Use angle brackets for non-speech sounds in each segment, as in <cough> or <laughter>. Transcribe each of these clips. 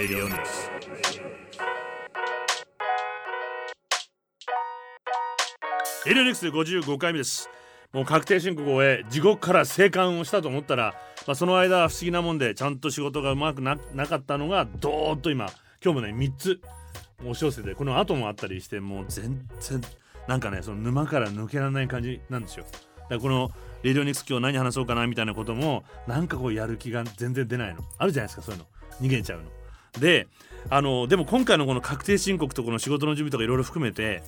Radio Mix. エリオニクス55回目です。もう確定申告を終え地獄から生還をしたと思ったら、まあ、その間不思議なもんでちゃんと仕事がうまくななかったのがどーっと今今日もね3つ押し寄せてこの後もあったりしてもう全然なんかねその沼から抜けられない感じなんですよ。だからこのレディオニクス今日何話そうかなみたいなこともなんかこうやる気が全然出ないの。あるじゃないですかそういうの。逃げちゃうの。であのでも今回のこの確定申告とこの仕事の準備とかいろいろ含めて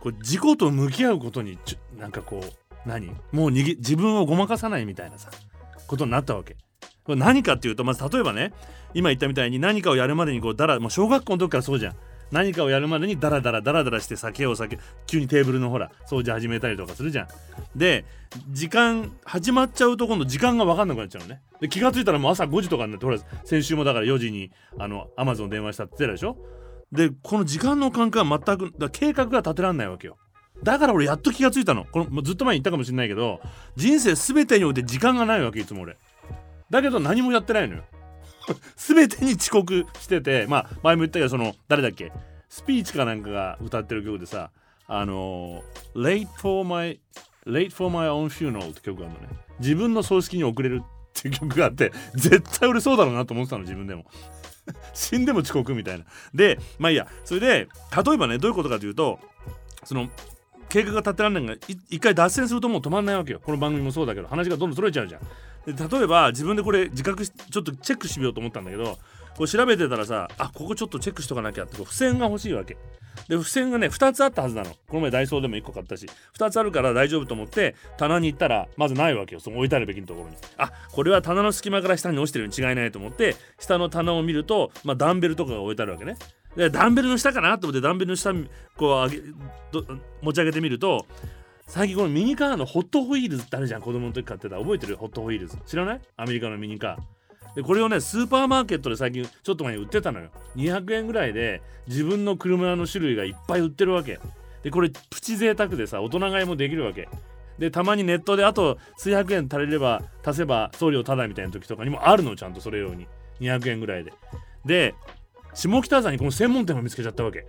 こう自己と向き合うことにちょなんかこう何？もう逃げ自分をごまかさないみたいなさことになったわけ。これ何かっていうとまず例えばね今言ったみたいに何かをやるまでにこうだらもう小学校の時からそうじゃん。何かをやるまでにダラダラダラダラして酒を酒急にテーブルのほら掃除始めたりとかするじゃん。で時間始まっちゃうと今度時間が分かんなくなっちゃうのね。で気が付いたらもう朝5時とかになってほら先週もだから4時にあのアマゾン電話したって言ってたでしょ。でこの時間の感覚は全くだ計画が立てらんないわけよ。だから俺やっと気がついたの。このずっと前に言ったかもしれないけど人生全てにおいて時間がないわけいつも俺。だけど何もやってないのよ。全てに遅刻しててまあ前も言ったけどその誰だっけスピーチかなんかが歌ってる曲でさあの「Late for my Late for my own funeral」って曲があるのね。自分の葬式に遅れるっていう曲があって絶対俺そうだろうなと思ってたの自分でも。<laughs> 死んでも遅刻みたいな。でまあいいや。それで例えばねどういうことかというとその計画が立てられないが一回脱線するともう止まんないわけよ。この番組もそうだけど話がどんどんそれちゃうじゃん。例えば自分でこれ自覚しちょっとチェックしてみようと思ったんだけどこう調べてたらさあここちょっとチェックしとかなきゃってこう付箋が欲しいわけ。で付箋がね2つあったはずなの。この前ダイソーでも1個買ったし。2つあるから大丈夫と思って棚に行ったらまずないわけよ。その置いてあるべきのところに。あこれは棚の隙間から下に落ちてるに違いないと思って下の棚を見ると、まあ、ダンベルとかが置いてあるわけね。でダンベルの下かなと思ってダンベルの下こう上げ持ち上げてみると最近このミニカーのホットホイールズってあるじゃん。子供の時買ってた。覚えてる？ホットホイールズ。知らない？アメリカのミニカー。でこれをねスーパーマーケットで最近ちょっと前に売ってたのよ。200円ぐらいで自分の車の種類がいっぱい売ってるわけ。でこれプチ贅沢でさ大人買いもできるわけ。でたまにネットであと数百円足りれば足せば送料タダみたいな時とかにもあるのちゃんとそれ用に。200円ぐらいで。で下北沢にこの専門店を見つけちゃったわけ。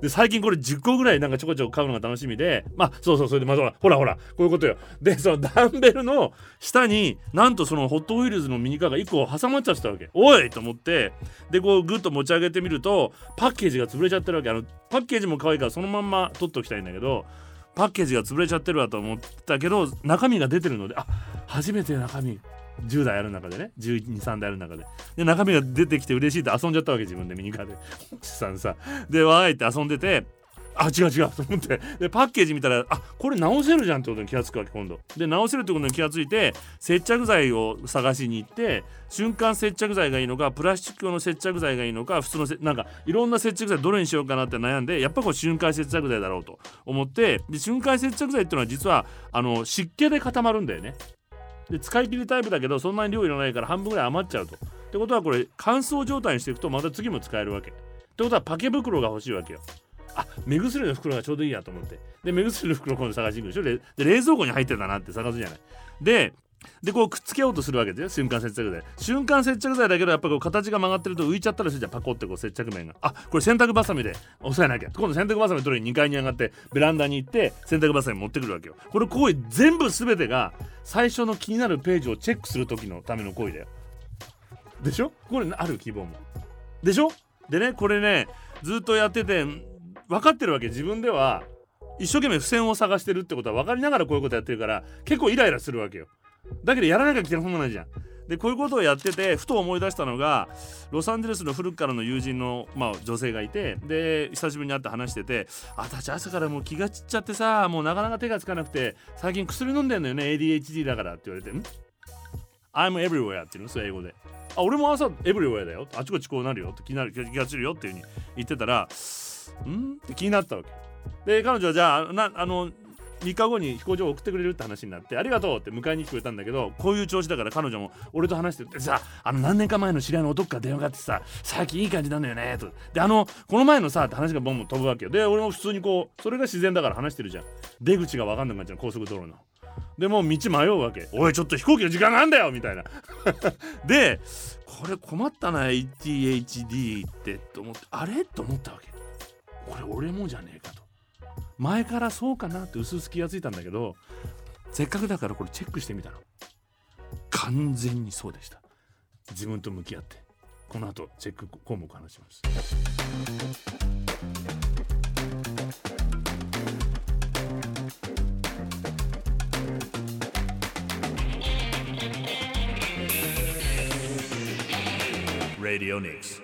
で最近これ10個ぐらいなんかちょこちょこ買うのが楽しみでまあそうそうそれでまずはほらほらこういうことよ。でそのダンベルの下になんとそのホットウィルズのミニカーが1個挟まっちゃってたわけ。おいと思って。でこうグッと持ち上げてみるとパッケージが潰れちゃってるわけ。あのパッケージも可愛いからそのまんま取っておきたいんだけどパッケージが潰れちゃってるわと思ったけど中身が出てるのであ初めて中身。10台ある中でね123台ある中で。で中身が出てきて嬉しいって遊んじゃったわけ自分でミニカーで。さんさ。でわーいって遊んでてあ違う違うと思って。でパッケージ見たらあこれ直せるじゃんってことに気がつくわけ今度。で直せるってことに気がついて接着剤を探しに行って瞬間接着剤がいいのかプラスチック用の接着剤がいいのか普通のせなんかいろんな接着剤どれにしようかなって悩んでやっぱこれ瞬間接着剤だろうと思ってで瞬間接着剤っていうのは実はあの湿気で固まるんだよね。で使い切りタイプだけどそんなに量いらないから半分ぐらい余っちゃうと。ってことはこれ乾燥状態にしていくとまた次も使えるわけ。ってことはパケ袋が欲しいわけよ。あ目薬の袋がちょうどいいやと思ってで目薬の袋今度探しに行くでしょ？で冷蔵庫に入ってたなって探すじゃない。ででこうくっつけようとするわけですよ。瞬間接着剤。瞬間接着剤だけどやっぱこう形が曲がってると浮いちゃったりするじゃん。パコってこう接着面が。あこれ洗濯バサミで。押さえなきゃ。今度洗濯バサミ取りに2階に上がってベランダに行って洗濯バサミ持ってくるわけよ。これ行為全部全てが最初の気になるページをチェックする時のための行為だよ。でしょ？これある希望も。でしょ？でねこれねずっとやってて分かってるわけ。自分では一生懸命付箋を探してるってことは分かりながらこういうことやってるから結構イライラするわけよ。だけどやらなきゃいけないもんないじゃん。でこういうことをやっててふと思い出したのがロサンゼルスの古くからの友人の、まあ、女性がいてで久しぶりに会って話してて「あたち朝からもう気が散っちゃってさもうなかなか手がつかなくて最近薬飲んでんのよね ADHD だから」って言われて「ん ?I'm everywhere」っていうのそれ英語で。あ俺も朝エブリウェアだよあちこちこうなるよって気になる気がするよっていうふうに言ってたらん？って気になったわけで彼女はじゃあなあの3日後に飛行場を送ってくれるって話になってありがとうって迎えに来てくれたんだけどこういう調子だから彼女も俺と話してるってさあの何年か前の知り合いの男から電話があってさ最近いい感じなんだよねと。であのこの前のさって話がボンボン飛ぶわけよ。で俺も普通にこうそれが自然だから話してるじゃん。出口が分かんなくなっちゃう高速道路の。でもう道迷うわけ。おいちょっと飛行機の時間なんだよみたいな。<laughs> でこれ困ったな ATHD ってと思ってあれ？と思ったわけ。これ俺もじゃねえかと。前からそうかなって薄々気がついたんだけどせっかくだからこれチェックしてみたの。完全にそうでした。自分と向き合って。この後チェック項目話します。Radio Nix.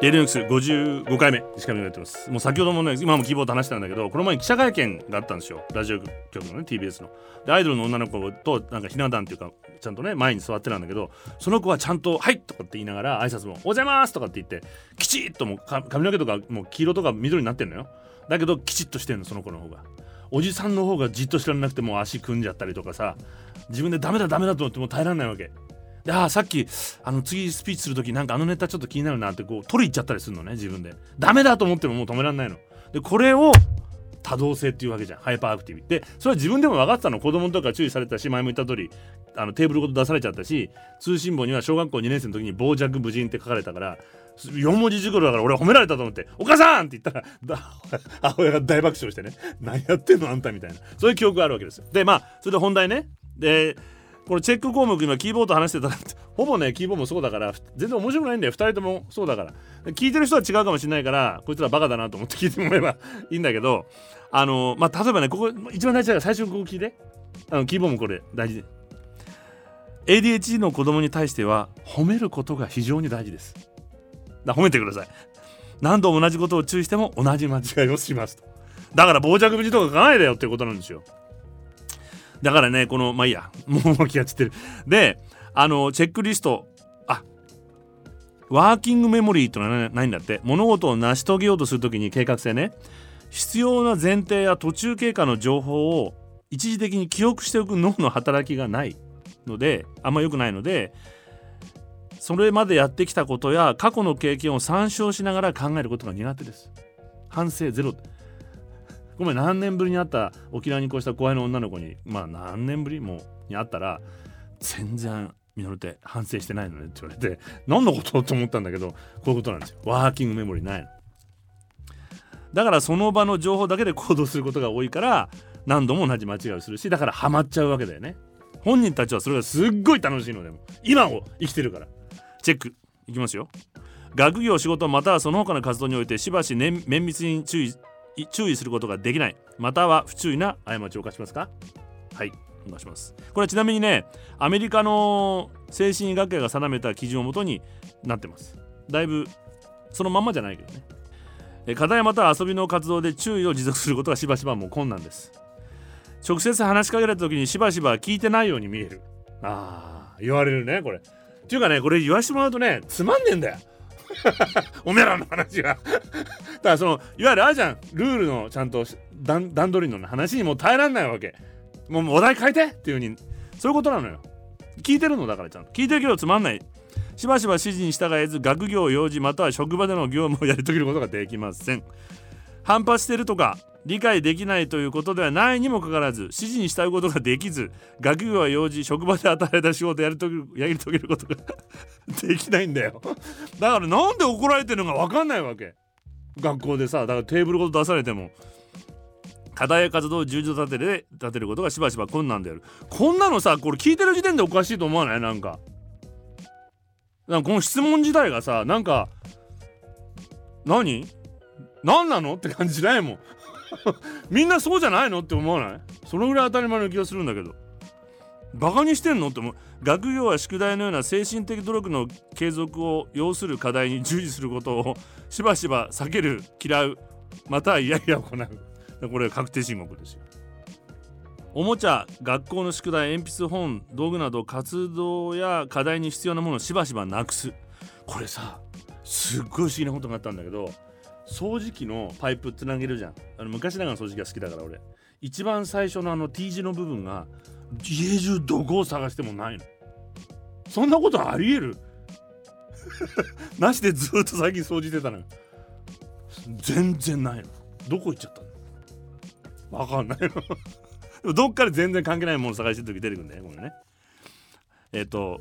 ディオニクス55回目石上がやってます。もう先ほどもね今もキーボード話したんだけどこの前記者会見があったんですよ。ラジオ局のね TBS の。でアイドルの女の子となんかひな壇っていうかちゃんとね前に座ってたんだけどその子はちゃんと「はい!」とかって言いながら挨拶も「おはようございます!」とかって言ってきちっともう髪の毛とかもう黄色とか緑になってんのよ。だけどきちっとしてんのその子の方が。おじさんの方がじっとしてらなくてもう足組んじゃったりとかさ自分でダメだダメだと思ってもう耐えられないわけ。であさっきあの次スピーチする時なんかあのネタちょっと気になるなってこう取り行っちゃったりするのね自分で。ダメだと思ってももう止められないの。でこれを多動性っていうわけじゃん。 hyperactive。でそれは自分でも分かってたの。子供とか注意されたし前も言った通りあのテーブルごと出されちゃったし通信簿には小学校2年生の時に傍若無人って書かれたから4文字熟語だから俺は褒められたと思って「お母さん!」って言ったら <laughs> 母親が大爆笑してね「何やってんのあんた」みたいな。そういう記憶があるわけですよ。でまあそれで本題ね。でこれチェック項目今キーボード話してたら <laughs> ほぼねキーボードもそうだから全然面白くないんだよ。2人ともそうだから。聞いてる人は違うかもしれないからこいつらバカだなと思って聞いてもらえば <laughs> いいんだけど。あのまあ例えばねここ一番大事だから最初にここ聞いて。あのキーボードもこれ大事。で ADHD の子供に対しては褒めることが非常に大事です。だ褒めてください。何度同じことを注意しても同じ間違いをしますと。だから傍若無人とか書かないでよってことなんですよ。だからねこのまあいいや。<laughs> もう気が散ってる。であのチェックリスト。あワーキングメモリーってのはないんだって。物事を成し遂げようとするときに計画性ね。必要な前提や途中経過の情報を一時的に記憶しておく脳の働きがないのであんま良くないのでそれまでやってきたことや過去の経験を参照しながら考えることが苦手です。反省ゼロ。ごめん何年ぶりに会った沖縄に越した後輩の女の子に。まあ何年ぶりもに会ったら全然ミノルって反省してないのねって言われて何のこと？と思ったんだけどこういうことなんですよ。ワーキングメモリーないの。だからその場の情報だけで行動することが多いから何度も同じ間違いをするしだからハマっちゃうわけだよね。本人たちはそれがすっごい楽しいのでも今を生きてるから。チェック。いきますよ。学業仕事またはその他の活動においてしばし、綿密に注意注意することができない。または不注意な過ちを犯しますか？はいお願いします。これはちなみにねアメリカの精神医学会が定めた基準をもとになってます。だいぶそのまんまじゃないけどね。課題または遊びの活動で注意を持続することがしばしばもう困難です。直接話しかけられた時にしばしば聞いてないように見える。ああ言われるねこれ。っていうかねこれ言わしてもらうとねつまんねえんだよ。<laughs> おめえらの話は。<laughs> だからそのいわゆるあるじゃんルールのちゃんと段取りの話にもう耐えらんないわけ。もうお題変えてっていうふうに。そういうことなのよ。聞いてるのだからちゃんと。聞いてるけどつまんない。しばしば指示に従えず学業用事または職場での業務をやり遂げることができません。反発してるとか理解できないということではないにもかかわらず指示に従うことができず学業や用事職場で与えた仕事をやり遂げるやり遂げることが <laughs> できないんだよ。だからなんで怒られてるのか分かんないわけ。学校でさだからテーブルごと出されても課題や活動を充実立てる立てることがしばしば困難である。こんなのさこれ聞いてる時点でおかしいと思わない？なんか。なんかこの質問自体がさなんか何？何なの？って感じしないもん。<laughs> みんなそうじゃないの？って思わない？そのぐらい当たり前の気がするんだけど。バカにしてんの？って思う。学業や宿題のような精神的努力の継続を要する課題に従事することをしばしば避ける嫌うまたは嫌々行う。これ確定申告ですよ。おもちゃ学校の宿題鉛筆本道具など活動や課題に必要なものをしばしばなくす。これさすっごい不思議なことがあったんだけど掃除機のパイプつなげるじゃん。あの昔ながらの掃除機が好きだから俺。一番最初のあの T 字の部分が家中どこを探してもないの。そんなことありえる？<laughs> なしでずっと最近掃除してたのよ。全然ないの。どこ行っちゃったの？わかんないの。<laughs> どっかで全然関係ないもの探してる時出てくるんだよこれね。えっ、と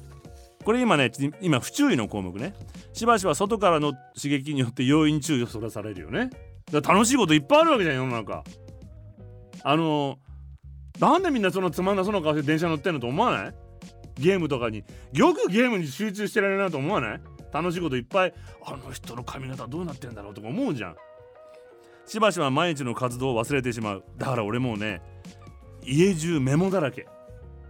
これ今ね今不注意の項目ね。しばしば外からの刺激によって容易に注意をそらされるよね。だ楽しいこといっぱいあるわけじゃん世の中。あのなんでみんなそのつまんなそうな顔して電車乗ってんのと思わない？ゲームとかに。よくゲームに集中してられるなと思わない？楽しいこといっぱい。あの人の髪型どうなってんだろうとか思うじゃん。しばしば毎日の活動を忘れてしまう。だから俺もうね家中メモだらけ。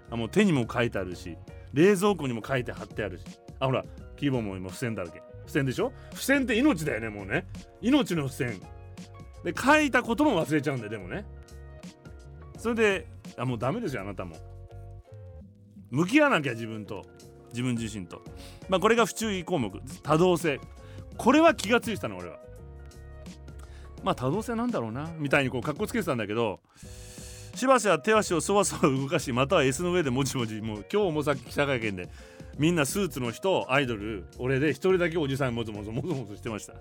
あもう手にも書いてあるし。冷蔵庫にも書いて貼ってあるし。あほらキーボードも今付箋だらけ。付箋でしょ？付箋って命だよねもうね。命の付箋。で書いたことも忘れちゃうんだよでもね。それであもうダメですよあなたも。向き合わなきゃ自分と。自分自身と。まあこれが不注意項目。多動性。これは気がついてたの俺は。まあ多動性なんだろうな。みたいにこうかっこつけてたんだけどしばしば手足をそわそわ動かしまたは S の上でもちもちもう今日もさっき記者会見でみんなスーツの人アイドル俺で一人だけおじさんもぞもぞもぞもぞしてました。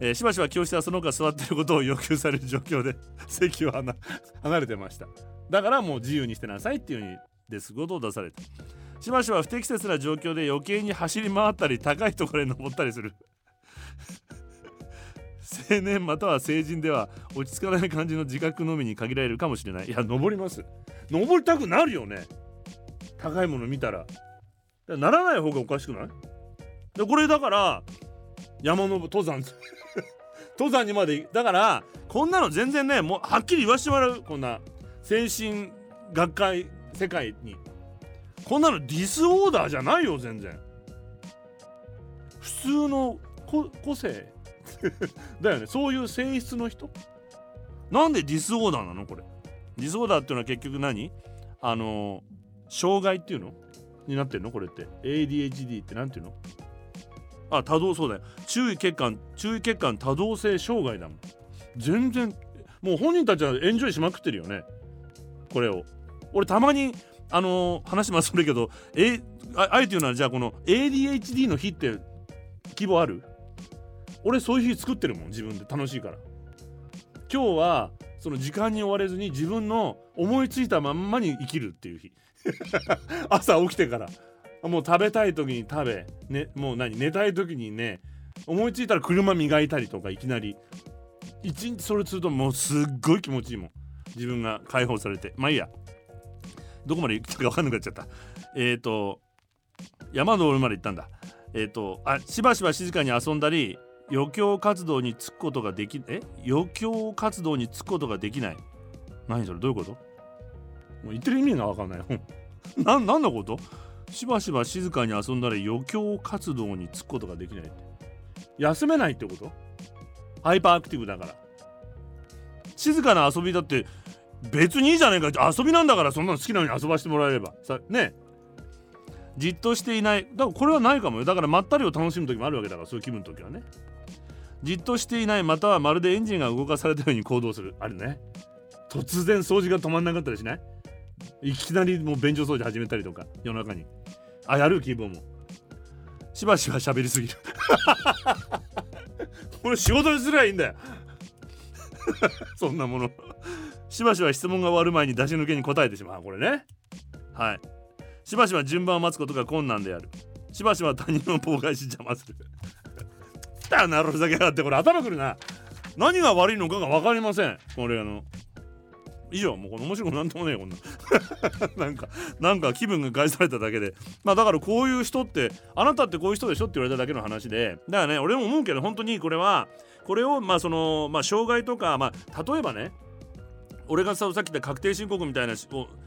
えー、しばしば教室はその他座ってることを要求される状況で <laughs> 席を離れてました。だからもう自由にしてなさいっていうふうにですことを出されたしばしば不適切な状況で余計に走り回ったり高いところへ登ったりする。青年または成人では落ち着かない感じの自覚のみに限られるかもしれない。いや登ります。登りたくなるよね。高いもの見たら。ならない方がおかしくない？でこれだから山の登山。<laughs> 登山にまでだからこんなの全然ねもうはっきり言わしてもらう。こんな精神学会世界に。こんなの disorder じゃないよ全然。普通の個性。<laughs> だよね。そういう性質の人？なんで disorder なのこれ？ disorder っていうのは結局何？あの障害っていうの？になってんの？これって。ADHD って何ていうの？あ多動そうだよ注意欠陥注意欠陥多動性障害だもん。全然もう本人たちはエンジョイしまくってるよね。これを。俺たまにあのー、話まするけどえああえて言うならじゃあこの ADHD の日って希望ある？俺そういう日作ってるもん自分で。楽しいから。今日はその時間に追われずに自分の思いついたまんまに生きるっていう日。<laughs> 朝起きてから。もう食べたい時に食べ、ね、もう何？寝たい時にね。思いついたら車磨いたりとかいきなり。一日それするともうすっごい気持ちいいもん。自分が解放されて。まあいいや。どこまで行ったか分かんなくなっちゃった。えっ、ー、と山登るまで行ったんだ。えっ、ー、とあしばしば静かに遊んだり余興活動に就くことができえ？余興活動に就くことができない。何それ？どういうこと？もう言ってる意味が分かんない。<laughs> な何のこと？しばしば静かに遊んだり余興活動に就くことができないって。休めないってこと？ hyperactive だから。静かな遊びだって別にいいじゃないか。遊びなんだからそんなの好きなように遊ばしてもらえれば。さねじっとしていない。だからこれはないかもよ。だからまったりを楽しむ時もあるわけだからそういう気分の時はね。じっとしていないまたはまるでエンジンが動かされたように行動する。あるね。突然掃除が止まんなかったりしない？いきなりもう便所掃除始めたりとか夜中に。あやる気分も。しばしば喋りすぎる。<laughs> これ仕事にすりゃいいんだよ。<laughs> そんなもの。しばしば質問が終わる前に出し抜けに答えてしまう。これね。はい。しばしば順番を待つことが困難である。しばしば他人の妨害し邪魔する。だなるふざけやがってこれ頭くるな。何が悪いのかが分かりません。これあの以上もうこの面白くなんともねえこんな。<laughs> なんかなんか気分が害されただけで。まあだからこういう人ってあなたってこういう人でしょって言われただけの話で。だからね俺も思うけど本当にこれはこれをまあそのまあ障害とかまあ例えばね俺がささっき言った確定申告みたいな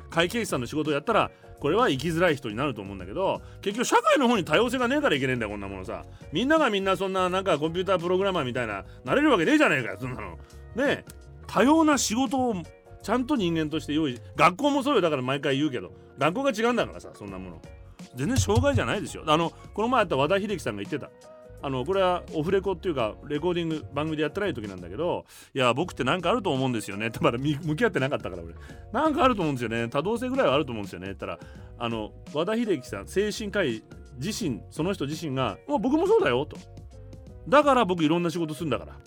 会計士さんの仕事をやったらこれは生きづらい人になると思うんだけど結局社会の方に多様性がねえからいけねえんだよこんなものさ。みんながみんなそんななんかコンピュータープログラマーみたいななれるわけねえじゃねえかよそんなの。ねえ。多様な仕事をちゃんと人間として用意学校もそうよ。だから毎回言うけど。学校が違うんだからさそんなもの。全然障害じゃないですよ。あのこの前あった和田秀樹さんが言ってた。あのこれはオフレコっていうかレコーディング番組でやってない時なんだけどいや僕って何かあると思うんですよね。っ <laughs> てまだ向き合ってなかったから俺。なんかあると思うんですよね。多動性ぐらいはあると思うんですよね。って言ったらあの和田秀樹さん精神科医自身その人自身がもう僕もそうだよと。だから僕いろんな仕事するんだから。こ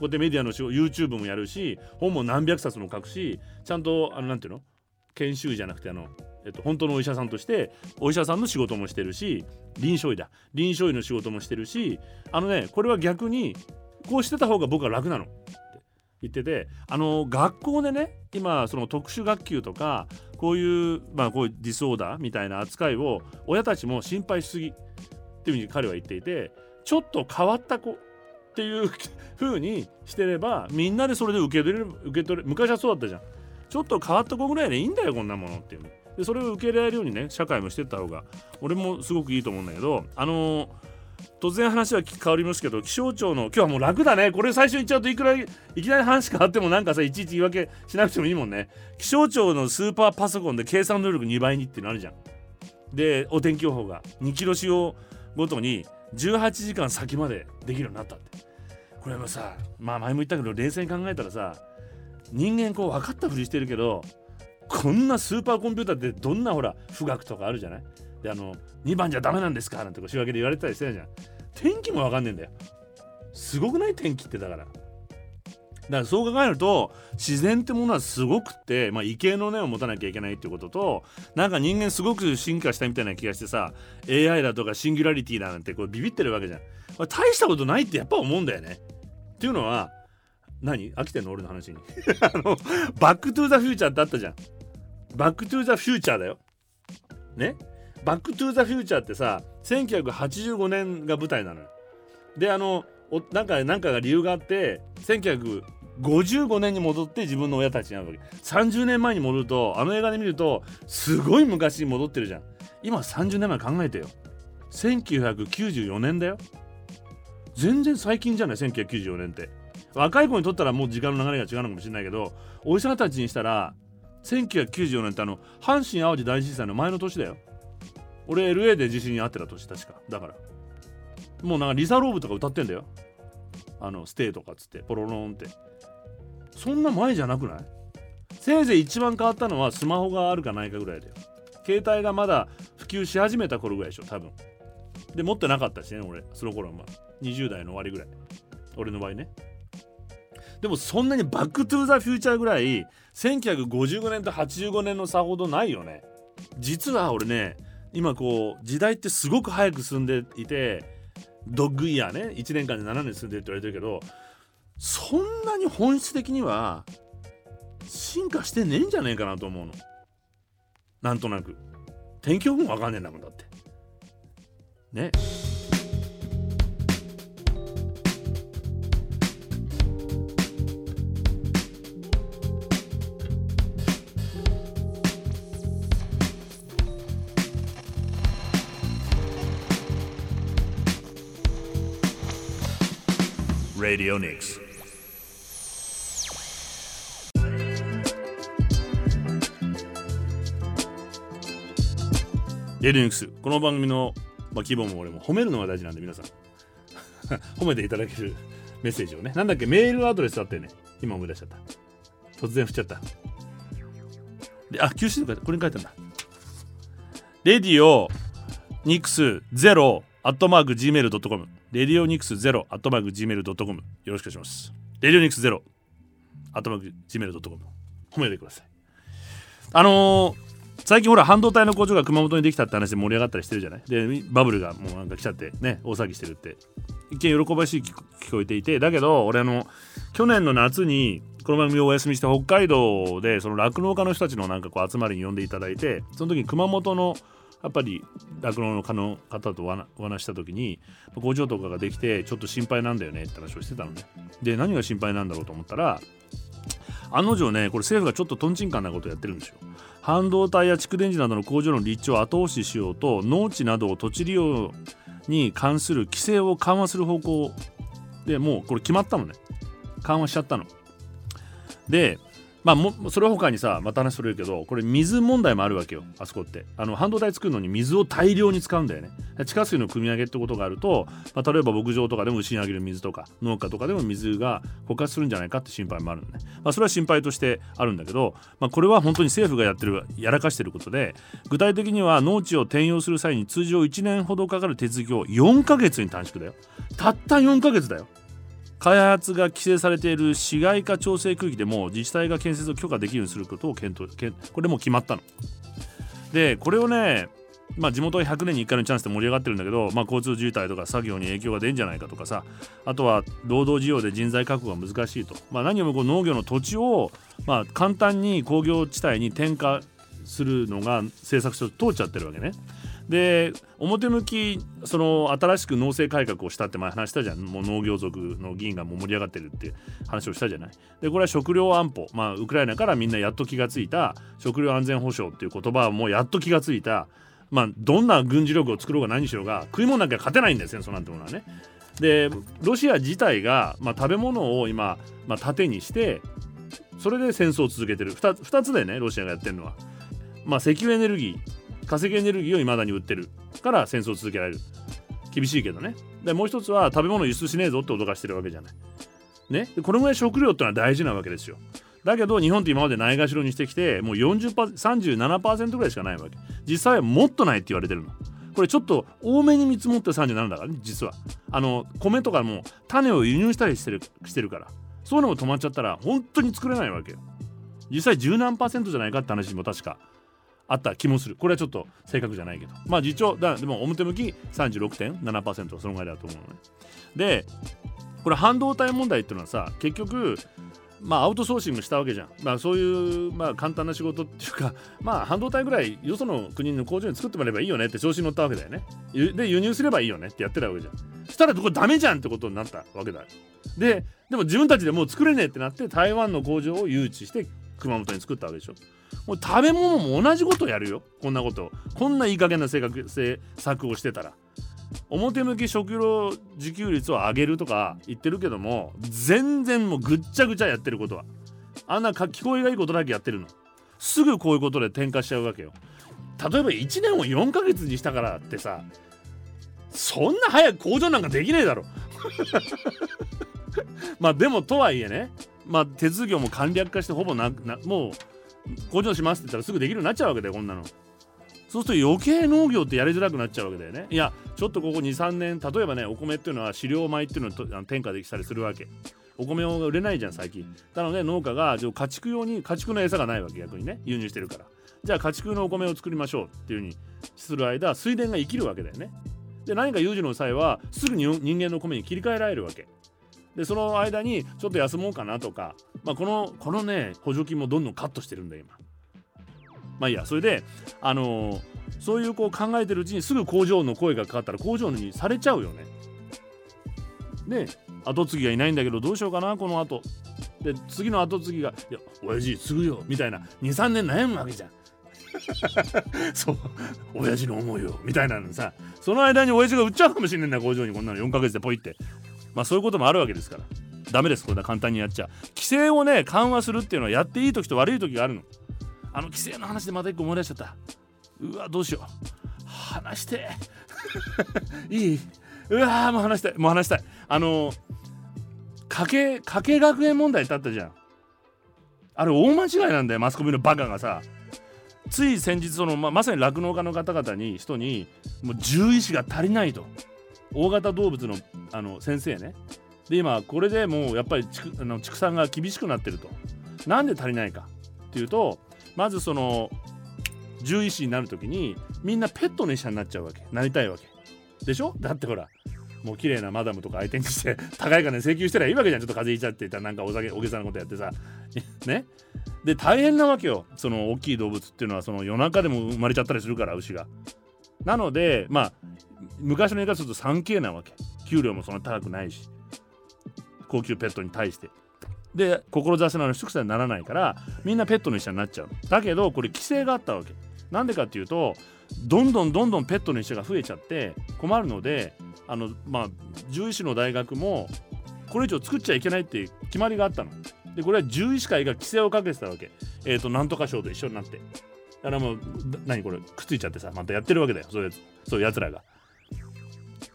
うやってメディアの仕事 YouTube もやるし本も何百冊も書くしちゃんとあのなんていうの？研修じゃなくてあの、えっと、本当のお医者さんとしてお医者さんの仕事もしてるし臨床医だ。臨床医の仕事もしてるしあのねこれは逆にこうしてた方が僕は楽なの。って言っててあの学校でね今その特殊学級とかこういうまあこういうディスオーダーみたいな扱いを親たちも心配しすぎっていうふうに彼は言っていてちょっと変わった子っていう風にしてればみんなでそれで受け取れる受け取れ昔はそうだったじゃん。ちょっと変わった子ぐらいでいいんだよこんなものっていうでそれを受け入れられるようにね社会もしてった方が俺もすごくいいと思うんだけどあのー、突然話は変わりますけど気象庁の今日はもう楽だね。これ最初に言っちゃうといくらいきなり話変わってもなんかさいちいち言い訳しなくてもいいもんね。気象庁のスーパーパソコンで計算能力2倍にっていうのあるじゃん。でお天気予報が2キロ使用ごとに18時間先までできるようになったって。これもさまあ前も言ったけど冷静に考えたらさ人間こう分かったふりしてるけどこんなスーパーコンピューターってどんなほら富岳とかあるじゃない？であの2番じゃダメなんですか？なんてこう仕分けで言われたりしてるじゃん。天気も分かんねえんだよ。すごくない？天気ってだから。だからそう考えると自然ってものはすごくって、まあ、畏敬の念を持たなきゃいけないっていうこととなんか人間すごく進化したみたいな気がしてさ AI だとかシンギュラリティだなんてこうビビってるわけじゃん。大したことないってやっぱ思うんだよね。っていうのは何？飽きてんの？俺の話に。<laughs> あのバックトゥザフューチャーってあったじゃん。バックトゥザフューチャーだよ。ね？バックトゥザフューチャーってさ1985年が舞台なのよ。であのおなんかなんかが理由があって1955年に戻って自分の親たちに会うわけ。30年前に戻るとあの映画で見るとすごい昔に戻ってるじゃん。今30年前考えてよ。1994年だよ。全然最近じゃない1994年って。若い子にとったらもう時間の流れが違うのかもしれないけどおじさんたちにしたら1994年ってあの阪神・淡路大震災の前の年だよ。俺 LA で地震に遭ってた年確か。だから。もうなんかリサ・ローブとか歌ってんだよ。あのステイとかっつってポロロンって。そんな前じゃなくない？せいぜい一番変わったのはスマホがあるかないかぐらいだよ。携帯がまだ普及し始めた頃ぐらいでしょ多分。で持ってなかったしね俺その頃は。まあ20代の終わりぐらい。俺の場合ね。でもそんなにバックトゥーザフューチャーぐらい1955年と85年の差ほどないよね。実は俺ね今こう時代ってすごく早く進んでいてドッグイヤーね1年間で7年進んでるって言われてるけどそんなに本質的には進化してねえんじゃねえかなと思うの。なんとなく。天気予報もわかんねえんだもんだって。ね。Radio Nix. レディニクスこの番組の、まあ、希望も俺も褒めるのが大事なんで皆さん。<laughs> 褒めていただけるメッセージをね。なんだっけメールアドレスあってね。今思い出しちゃった。突然振っちゃった。であ休止とかこれに書いてんだ。レディオニクスゼロアットマーク Gmail.com レディオニクスゼロアットマーク Gmail.com よろしくお願いします。レディオニクスゼロアットマーク Gmail.com 褒めてください。あのー、最近ほら半導体の工場が熊本にできたって話で盛り上がったりしてるじゃない？でバブルがもうなんか来ちゃってね大騒ぎしてるって。一見喜ばしい聞こえていてだけど俺あの去年の夏にこの番組をお休みした北海道でその酪農家の人たちのなんかこう集まりに呼んでいただいてその時に熊本のやっぱり酪農の方とお話した時に工場とかができてちょっと心配なんだよねって話をしてたのね。で何が心配なんだろうと思ったら案の定ねこれ政府がちょっととんちんかんなことをやってるんですよ。半導体や蓄電池などの工場の立地を後押ししようと農地などを土地利用に関する規制を緩和する方向でもうこれ決まったのね。緩和しちゃったの。でまあもそれ他にさまた話するけどこれ水問題もあるわけよあそこって。あの半導体作るのに水を大量に使うんだよね。地下水の汲み上げってことがあると、まあ、例えば牧場とかでも牛にあげる水とか農家とかでも水が枯渇するんじゃないかって心配もあるのね、まあ、それは心配としてあるんだけど、まあ、これは本当に政府がやってるやらかしてることで具体的には農地を転用する際に通常1年ほどかかる手続きを4ヶ月に短縮だよ。たった4ヶ月だよ。開発が規制されている市街化調整区域でも自治体が建設を許可できるようにすることを検討これも決まったの。でこれをねまあ、地元は100年に1回のチャンスで盛り上がってるんだけど、まあ、交通渋滞とか作業に影響が出るんじゃないかとかさあとは労働需要で人材確保が難しいと、まあ、何よりもこう農業の土地を、まあ、簡単に工業地帯に転嫁するのが政策として通っちゃってるわけね。で表向きその新しく農政改革をしたって前話したじゃん。もう農業族の議員がもう盛り上がってるって話をしたじゃない。でこれは食料安保。まあウクライナからみんなやっと気がついた。食料安全保障っていう言葉はもうやっと気がついた。まあどんな軍事力を作ろうが何しろが食い物なきゃ勝てないんですよそなんてものはね。でロシア自体が、まあ、食べ物を今、まあ、盾にしてそれで戦争を続けてる。2, 2つでねロシアがやってるのは、まあ、石油エネルギー。化石エネルギーを未だに売ってるから戦争を続けられる。厳しいけどね。でもう一つは食べ物輸出しねえぞって脅かしてるわけじゃない。ね。これぐらい食料ってのは大事なわけですよ。だけど日本って今までないがしろにしてきてもう37%ぐらいしかないわけ。実際はもっとないって言われてるの。これちょっと多めに見積もって37だからね実は。あの米とかも種を輸入したりしてるしてるから。そういうのも止まっちゃったら本当に作れないわけよ。実際十何パーセントじゃないかって話も確か。あった気もする。これはちょっと正確じゃないけど。まあ実調だでも表向き36.7%はそのぐらいだと思うのね。でこれ半導体問題っていうのはさ結局まあアウトソーシングしたわけじゃん、まあ、そういうまあ簡単な仕事っていうか <laughs> まあ半導体ぐらいよその国の工場に作ってもらえばいいよねって調子に乗ったわけだよね。で輸入すればいいよねってやってたわけじゃん。そしたらこれダメじゃんってことになったわけだ。ででも自分たちでもう作れねえってなって台湾の工場を誘致して熊本に作ったわけでしょ。もう食べ物も同じことやるよ。こんなこと。こんないい加減な性格政策をしてたら。表向き食料自給率を上げるとか言ってるけども全然もうぐっちゃぐちゃやってることは。あんな聞こえがいいことだけやってるの。すぐこういうことで転化しちゃうわけよ。例えば1年を4ヶ月にしたからってさそんな早く工場なんかできねえだろ。<laughs> まあでもとはいえねまあ手続きも簡略化してほぼななもう工場しますって言ったらすぐできるようになっちゃうわけだよこんなの。そうすると余計農業ってやりづらくなっちゃうわけだよね。いやちょっとここ23年例えばねお米っていうのは飼料米っていうのを転嫁できたりするわけ。お米が売れないじゃん最近。なので農家が家畜用に家畜の餌がないわけ逆にね。輸入してるから。じゃあ家畜のお米を作りましょうっていうふうにする間水田が生きるわけだよね。で何か有事の際はすぐに人間の米に切り替えられるわけ。でその間にちょっと休もうかなとか、まあ、このこのね補助金もどんどんカットしてるんだ今。まあいいや。それであのー、そういうこう考えてるうちにすぐ工場の声がかかったら工場にされちゃうよね。で後継ぎがいないんだけどどうしようかなこの後。で次の後継ぎが「いや親父すぐよ」みたいな23年悩むわけじゃん。<laughs> そう。親父の思いをみたいなのさ。その間に親父が売っちゃうかもしれないんだ工場に。こんなの4ヶ月でポイってまあそういうこともあるわけですから。ダメです。これだ簡単にやっちゃ。う規制をね緩和するっていうのはやっていい時と悪い時があるの。あの規制の話でまた一個思い出しちゃった。うわどうしよう。話して。<laughs> いい？うわもう話したい。もう話したい。あの家計家計学園問題ってあったじゃん。あれ大間違いなんだよマスコミのバカがさ。つい先日そのままさに酪農家の方々に人にもう獣医師が足りないと。大型動物のあの先生ね。で今これでもうやっぱり畜あの畜産が厳しくなってると。なんで足りないかっていうとまずその獣医師になる時にみんなペットの医者になっちゃうわけ。なりたいわけ。でしょ？だってほらもう綺麗なマダムとか相手にして <laughs> 高い金請求したらいいわけじゃん。ちょっと風邪ひいちゃってたなんかお酒大げさなことやってさ。<laughs> ね？で大変なわけよ。その大きい動物っていうのはその夜中でも生まれちゃったりするから牛が。なのでまあ昔の言い方すると 3K なわけ。給料もそんな高くないし。高級ペットに対して。で志のある一口にならないからみんなペットの医者になっちゃうだけどこれ規制があったわけ。なんでかっていうとどんどんどんどんペットの医者が増えちゃって困るのであのまあ獣医師の大学もこれ以上作っちゃいけないって決まりがあったの。でこれは獣医師会が規制をかけてたわけ。えっ、ー、となんとか賞と一緒になって。だからもう何これくっついちゃってさまたやってるわけだよそういうそういうやつらが。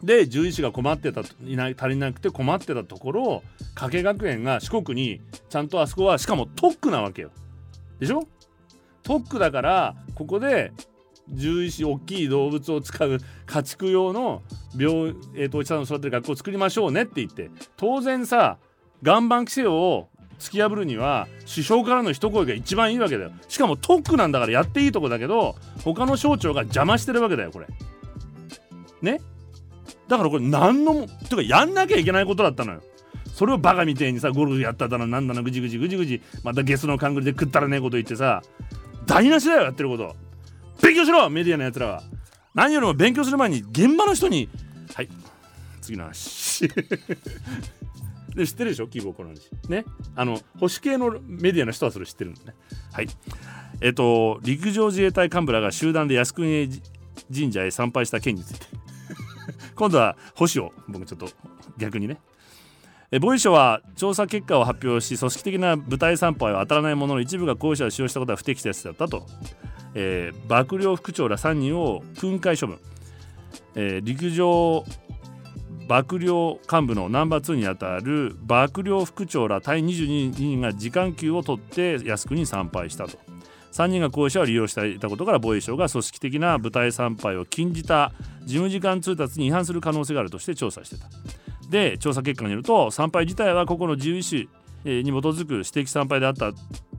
で獣医師が困ってたいない足りなくて困ってたところを加計学園が四国にちゃんとあそこはしかも特区なわけよ。でしょ？特区だからここで獣医師大きい動物を使う家畜用の病、えー、とおじさんを育てる学校を作りましょうねって言って当然さ岩盤規制を突き破るには首相からの一声が一番いいわけだよ。しかも特区なんだからやっていいとこだけど他の省庁が邪魔してるわけだよこれ。ね？だからこれ何のてかやんなきゃいけないことだったのよ。それをバカみてえにさゴルフやっただのなんだのぐじぐじぐじぐじ。またゲスの勘繰りで食ったらねえこと言ってさ台無しだよやってること。勉強しろメディアのやつらは。何よりも勉強する前に現場の人にはい次の話。<laughs> で知ってるでしょ希望この話。ねあの保守系のメディアの人はそれ知ってるんだね。はい。えっと陸上自衛隊幹部らが集団で靖国神社へ参拝した件について。<laughs> 今度は保守を僕ちょっと逆にね。防衛省は調査結果を発表し組織的な部隊参拝は当たらないものの一部が候補者を使用したことは不適切だったと、えー、幕僚副長ら3人を訓戒処分、えー、陸上幕僚幹部のナンバー2にあたる幕僚副長ら対22人が時間給を取って靖国に参拝したと。3人が候補者を利用していたことから防衛省が組織的な部隊参拝を禁じた事務次官通達に違反する可能性があるとして調査してたで調査結果によると参拝自体は個々の自由意思に基づく私的参拝であった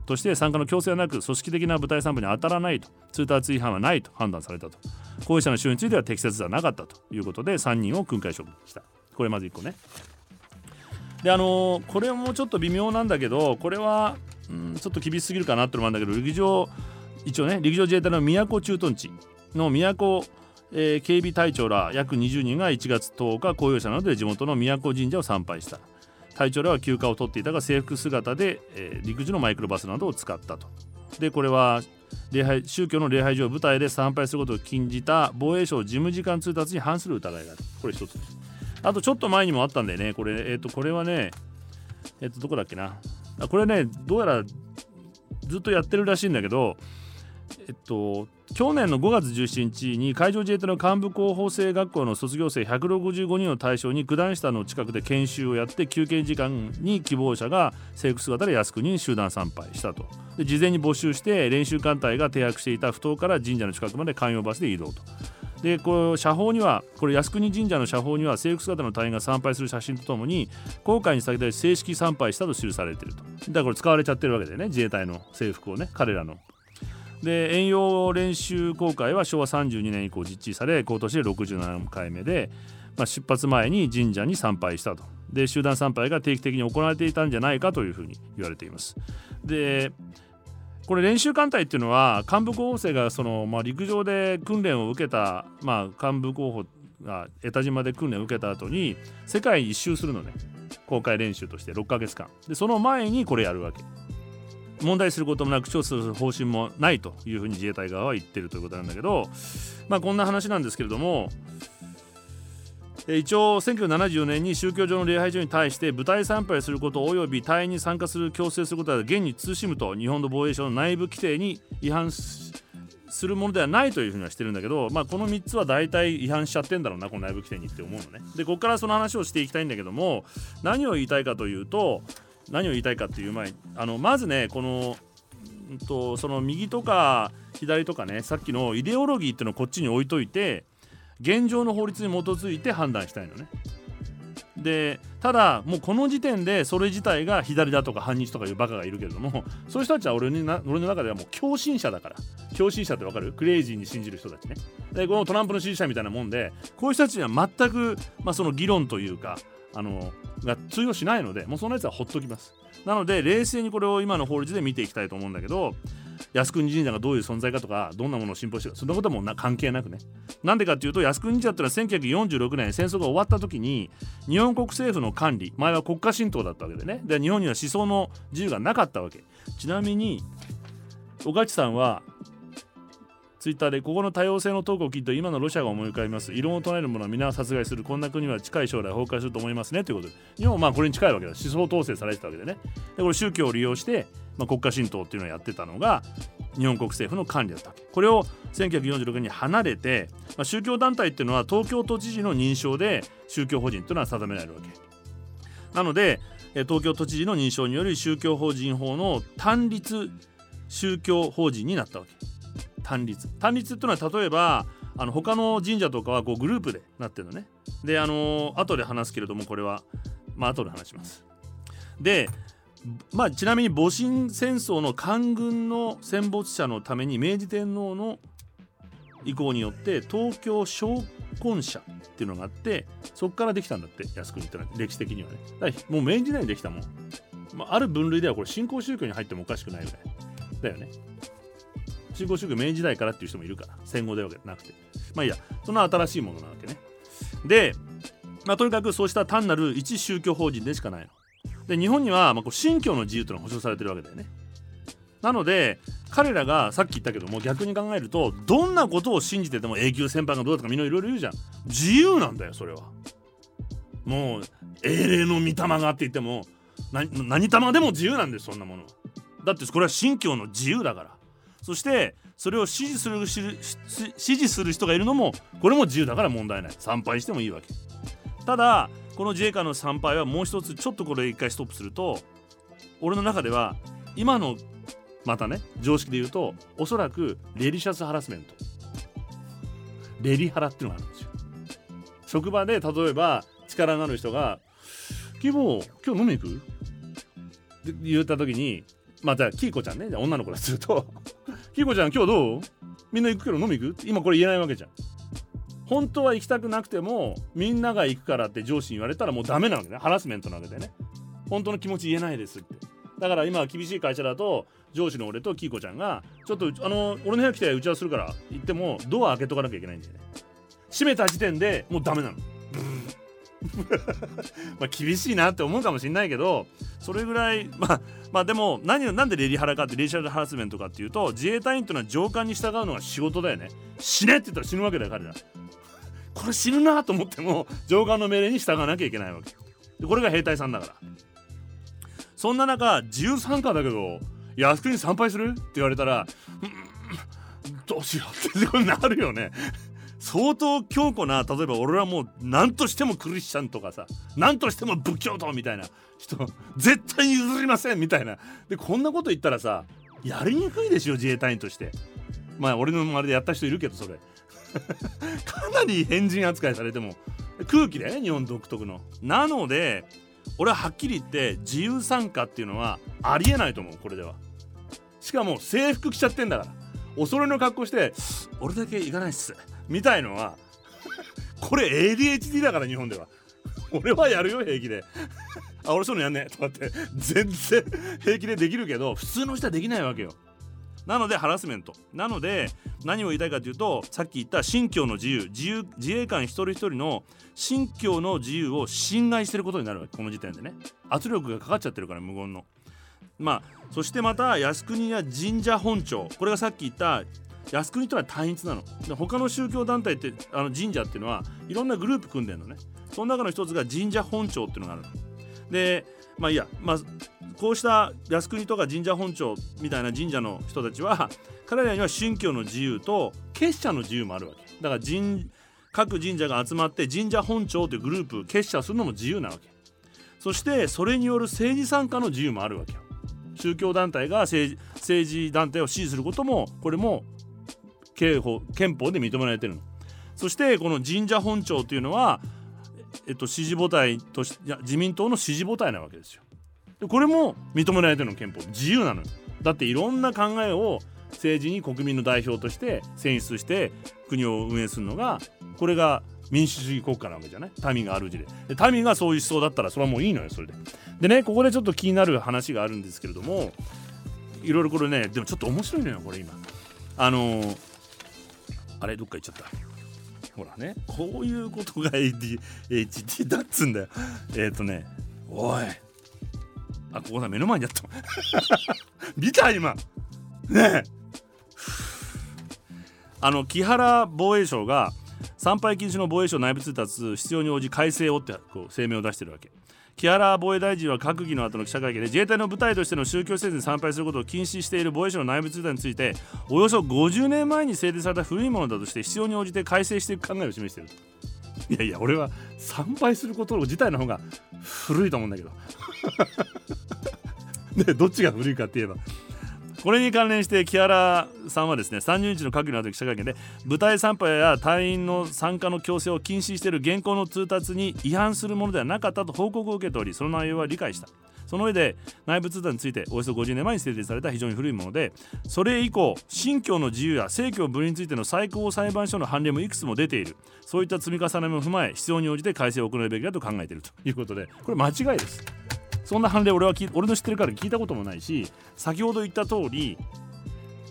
として参加の強制はなく組織的な部隊参拝に当たらないと通達違反はないと判断されたと候補者の使用については適切ではなかったということで3人を訓戒処分したこれまず1個ねであのー、これもちょっと微妙なんだけどこれは、うん、ちょっと厳しすぎるかなって思うんだけど陸上一応ね陸上自衛隊の宮古駐屯地の宮古えー、警備隊長ら約20人が1月10日公用車などで地元の宮古神社を参拝した隊長らは休暇を取っていたが制服姿で、えー、陸自のマイクロバスなどを使ったと。でこれは礼拝宗教の礼拝所を舞台で参拝することを禁じた防衛省事務次官通達に反する疑いがある。これ一つです。あとちょっと前にもあったんだよね。これ、えっ、ー、と、これはね、えっ、ー、と、どこだっけな。これね、どうやらずっとやってるらしいんだけど、えっと、去年の5月17日に海上自衛隊の幹部候補生学校の卒業生165人を対象に九段下の近くで研修をやって休憩時間に希望者が制服姿で靖国に集団参拝したと。事前に募集して練習艦隊が停泊していた埠頭から神社の近くまで専用バスで移動と。でこれ社法にはこれ靖国神社の社法には制服姿の隊員が参拝する写真とともに航海に先立ち正式参拝したと記されていると。だからこれ使われちゃってるわけでね。自衛隊の制服をね。彼らの。で遠洋練習航海は昭和32年以降実施され今年で67回目で、まあ、出発前に神社に参拝したと。で集団参拝が定期的に行われていたんじゃないかというふうに言われています。でこれ練習艦隊っていうのは幹部候補生がその、まあ、陸上で訓練を受けた、まあ、幹部候補が江田島で訓練を受けた後に世界一周するのね。公開練習として6ヶ月間。でその前にこれやるわけ。問題することもなく調査する方針もないというふうに自衛隊側は言ってるということなんだけど、まあ、こんな話なんですけれども一応1974年に宗教上の礼拝所に対して部隊参拝すること及び隊員に参加する強制することは現に慎むと日本の防衛省の内部規定に違反するものではないというふうにはしてるんだけど、まあ、この3つは大体違反しちゃってんだろうなこの内部規定にって思うのね。でここからその話をしていきたいんだけども何を言いたいかというと何を言いたいかっていう前にあのまずねこのんとその右とか左とかねさっきのイデオロギーっていうのをこっちに置いといて現状の法律に基づいて判断したいのね。でただもうこの時点でそれ自体が左だとか反日とかいうバカがいるけれどもそういう人たちは俺にな俺の中ではもう共振者だから。共振者ってわかる？クレイジーに信じる人たちね。でこのトランプの支持者みたいなもんでこういう人たちには全く、まあ、その議論というかあのが通用しないのでもうそのやつはほっときます。なので冷静にこれを今の法律で見ていきたいと思うんだけど靖国神社がどういう存在かとかどんなものを信奉してるかそんなこともな関係なくね。なんでかっていうと靖国神社ってのは1946年戦争が終わった時に日本国政府の管理前は国家神道だったわけでね。で日本には思想の自由がなかったわけ。ちなみに岡地さんはツイッターでここの多様性のトークを聞いて今のロシアが思い浮かびます。異論を唱える者は皆殺害する。こんな国は近い将来崩壊すると思いますね。ということで日本はまあこれに近いわけだ。思想統制されてたわけでね。でこれ宗教を利用して、まあ、国家神道っていうのをやってたのが日本国政府の管理だったわけ。これを1946年に離れて、まあ、宗教団体っていうのは東京都知事の認証で宗教法人っていうのは定められるわけ。なので東京都知事の認証により宗教法人法の単立宗教法人になったわけ。単立。単立っていうのは例えばあの他の神社とかはこうグループでなってるのね。であの後で話すけれどもこれはまあ後で話します。でまあちなみに戊辰戦争の官軍の戦没者のために明治天皇の意向によって東京商魂社っていうのがあってそこからできたんだって靖国ってのは歴史的にはね。だもう明治時代にできたもん、まあ、ある分類ではこれ新興宗教に入ってもおかしくないぐらい。だよね。新興宗教明治時代からっていう人もいるから戦後ではなくて。まあいいやその新しいものなわけね。で、まあ、とにかくそうした単なる一宗教法人でしかないの。で日本にはまあこう信教の自由というのが保障されてるわけだよね。なので彼らがさっき言ったけども逆に考えるとどんなことを信じてても永久戦犯がどうだとかみんないろいろ言うじゃん。自由なんだよそれは。もう英霊の御霊がって言っても何玉でも自由なんですそんなものは。だってこれは信教の自由だから。そしてそれを支持する支持する人がいるのもこれも自由だから問題ない。参拝してもいいわけただこの自衛官の参拝はもう一つちょっとこれ一回ストップすると俺の中では今のまたね常識で言うとおそらくレリシャスハラスメント。レリハラっていうのがあるんですよ。職場で例えば力のある人が「キボ今日飲みに行く?」って言った時にまあじゃあキーコちゃんね女の子からすると「キーコちゃん今日どう？みんな行くけど飲み行く?」今これ言えないわけじゃん。本当は行きたくなくてもみんなが行くからって上司に言われたらもうダメなわけね。ハラスメントなわけでね。本当の気持ち言えないですって。だから今厳しい会社だと上司の俺とキーコちゃんがちょっとあの俺の部屋来て打ち合わせするから言ってもドア開けとかなきゃいけないんだよね。閉めた時点でもうダメなの。<laughs> まあ厳しいなって思うかもしんないけどそれぐらいまあまあでも何なんでレリハラかってレジシャルハラスメントかっていうと自衛隊員っていうのは上官に従うのが仕事だよね。死ねって言ったら死ぬわけだよ彼ら。これ死ぬなと思っても上官の命令に従わなきゃいけないわけでこれが兵隊さんだから。そんな中自由参加だけど靖国に参拝する？って言われたら、うん、どうしようってこうなるよね。相当強固な例えば俺はもう何としてもクリスチャンとかさ何としても仏教徒みたいな人絶対に譲りませんみたいな。でこんなこと言ったらさやりにくいでしょ自衛隊員として。まあ俺の周りでやった人いるけどそれ。<laughs> かなり変人扱いされても。空気だよね日本独特の。なので俺ははっきり言って自由参加っていうのはありえないと思うこれでは。しかも制服着ちゃってんだから。おそろいの格好して俺だけ行かないっす。みたいのは <laughs> これ ADHD だから日本では。俺はやるよ平気で。<laughs> あ俺そういうのやんね。とかって全然 <laughs> 平気でできるけど普通の人はできないわけよ。なのでハラスメント。なので何を言いたいかというとさっき言った信教の自由。自由自衛官一人一人の信教の自由を侵害してることになるわけ。この時点でね。圧力がかかっちゃってるから無言の。まあそしてまた靖国や神社本庁。これがさっき言った靖国とは単一なの。他の宗教団体ってあの神社っていうのはいろんなグループ組んでるのね。その中の一つが神社本庁っていうのがあるでまあいいや、まあ、こうした靖国とか神社本庁みたいな神社の人たちは彼らには宗教の自由と結社の自由もあるわけ。だから神各神社が集まって神社本庁というグループ結社するのも自由なわけ。そしてそれによる政治参加の自由もあるわけよ。宗教団体が政治政治団体を支持することもこれも憲法憲法で認められてるの。そしてこの神社本庁というのはえっと、支持母体としいや自民党の支持母体なわけですよ。でこれも認められてるの憲法。自由なのよ。だっていろんな考えを政治に国民の代表として選出して国を運営するのがこれが民主主義国家なわけじゃない？民があるうちでで民がそういう思想だったらそれはもういいのよそれで。でねここでちょっと気になる話があるんですけれどもいろいろこれねでもちょっと面白いのよこれ今。あのー、あれどっか行っちゃった。ほらね。こういうことが ADHD だっつんだよ。えっ、ー、とねおい。あここさ目の前にあった。<laughs> 見た今。ねえ。あの木原防衛省が参拝禁止の防衛省内部通達必要に応じ改正をってこう声明を出してるわけ。木原防衛大臣は閣議の後の記者会見で自衛隊の部隊としての宗教施設に参拝することを禁止している防衛省の内部通達についておよそ50年前に制定された古いものだとして必要に応じて改正していく考えを示している。いやいや俺は参拝すること自体の方が古いと思うんだけど。<laughs> でどっちが古いかって言えば。これに関連して木原さんはですね30日の閣議の後記者会見で舞台参拝や隊員の参加の強制を禁止している現行の通達に違反するものではなかったと報告を受けておりその内容は理解した。その上で内部通達についておよそ50年前に制定された非常に古いものでそれ以降信教の自由や政教分離についての最高裁判所の判例もいくつも出ている。そういった積み重ねも踏まえ必要に応じて改正を行うべきだと考えているということでこれ間違いです。そんな判例俺は俺の知ってるから聞いたこともないし先ほど言った通り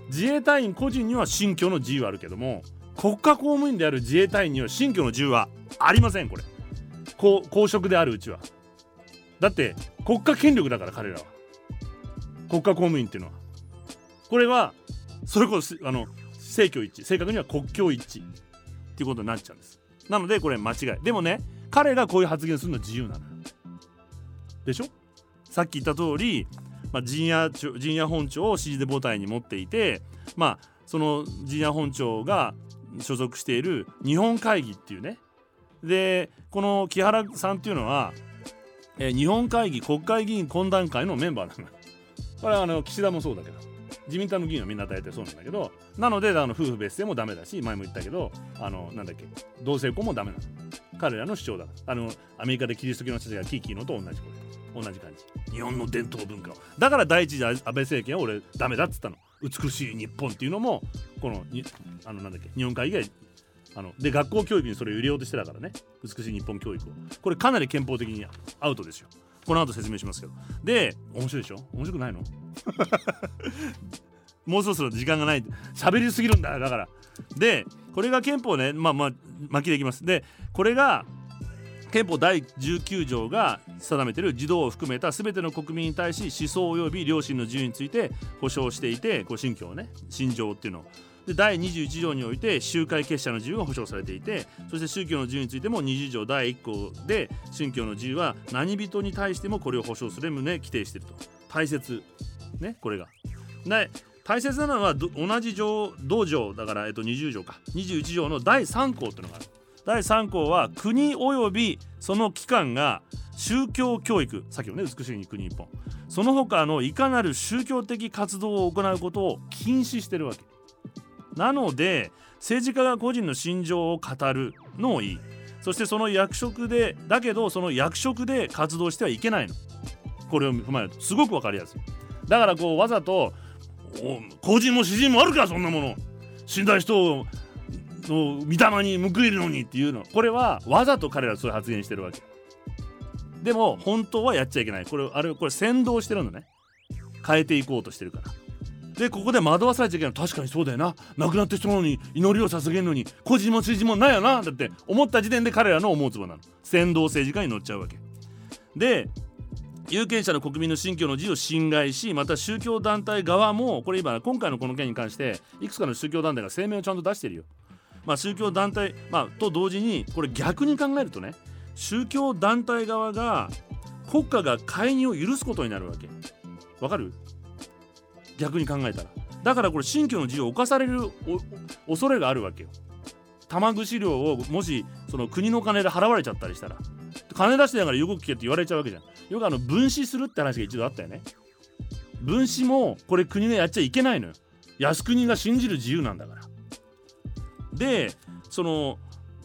自衛隊員個人には信教の自由はあるけども国家公務員である自衛隊員には信教の自由はありませんこれ。公職であるうちは。だって国家権力だから彼らは。国家公務員っていうのは。これはそれこそあの政教一致。正確には国境一致。っていうことになっちゃうんです。なのでこれ間違い。でもね彼がこういう発言するのは自由なのよ。でしょ？さっき言った通り、まあ、陣屋陣屋本庁を指示で母体に持っていてまあその陣屋本庁が所属している日本会議っていうね。でこの木原さんっていうのはえー、日本会議国会議員懇談会のメンバーなのこれはあの岸田もそうだけど自民党の議員はみんな大体そうなんだけどなのであの夫婦別姓もダメだし前も言ったけどあのなんだっけ同性婚もダメなの。彼らの主張だ。あのアメリカでキリスト教の人たちがキーキーのと同じこれ同じ感じ。日本の伝統文化を。だから第一次安倍政権は俺ダメだっつったの。美しい日本っていうのもこのにあのなんだっけ日本会議があので学校教育にそれを入れようとしてたからね。美しい日本教育を。これかなり憲法的にアウトですよ。この後説明しますけど。で面白いでしょ？面白くないの？<laughs> もうそろそろ時間がない。喋りすぎるんだだから。でこれが憲法ね。まあまあ巻きでいきます。でこれが憲法第19条が定めている児童を含めた全ての国民に対し思想及び良心の自由について保障していてこう信教ね信条っていうのをで第21条において集会結社の自由が保障されていてそして宗教の自由についても20条第1項で宗教の自由は何人に対してもこれを保障する旨規定していると大切ねこれが。で大切なのは同じ条道条だから、えっと、20条か21条の第3項というのがある。第3項は国及びその機関が宗教教育さっきのね美しい国日本その他のいかなる宗教的活動を行うことを禁止してるわけ。なので政治家が個人の心情を語るのをいい。そしてその役職でだけどその役職で活動してはいけないの。これを踏まえるとすごく分かりやすい。だからこうわざと個人も詩人もあるかそんなもの。死んだ人を御霊に報いるのにっていうの。これはわざと彼らそういう発言してるわけ。でも本当はやっちゃいけない。これあれこれ先導してるのね。変えていこうとしてるから。でここで惑わされちゃいけない。確かにそうだよな。亡くなった人なのに祈りを捧げるのに。個人も筋もないよな。だって思った時点で彼らの思うつぼなの。先導政治家に乗っちゃうわけ。で有権者の国民の信教の自由を侵害しまた宗教団体側もこれ今今回のこの件に関していくつかの宗教団体が声明をちゃんと出してるよ。まあ、宗教団体、まあ、と同時にこれ逆に考えるとね宗教団体側が国家が介入を許すことになるわけ。わかる？逆に考えたら。だからこれ信教の自由を侵される恐れがあるわけよ。玉串料をもしその国の金で払われちゃったりしたら。金出してながらよく聞けって言われちゃうわけじゃん。よくあの分子するって話が一度あったよね。分子もこれ国がやっちゃいけないのよ。靖国が信じる自由なんだから。でその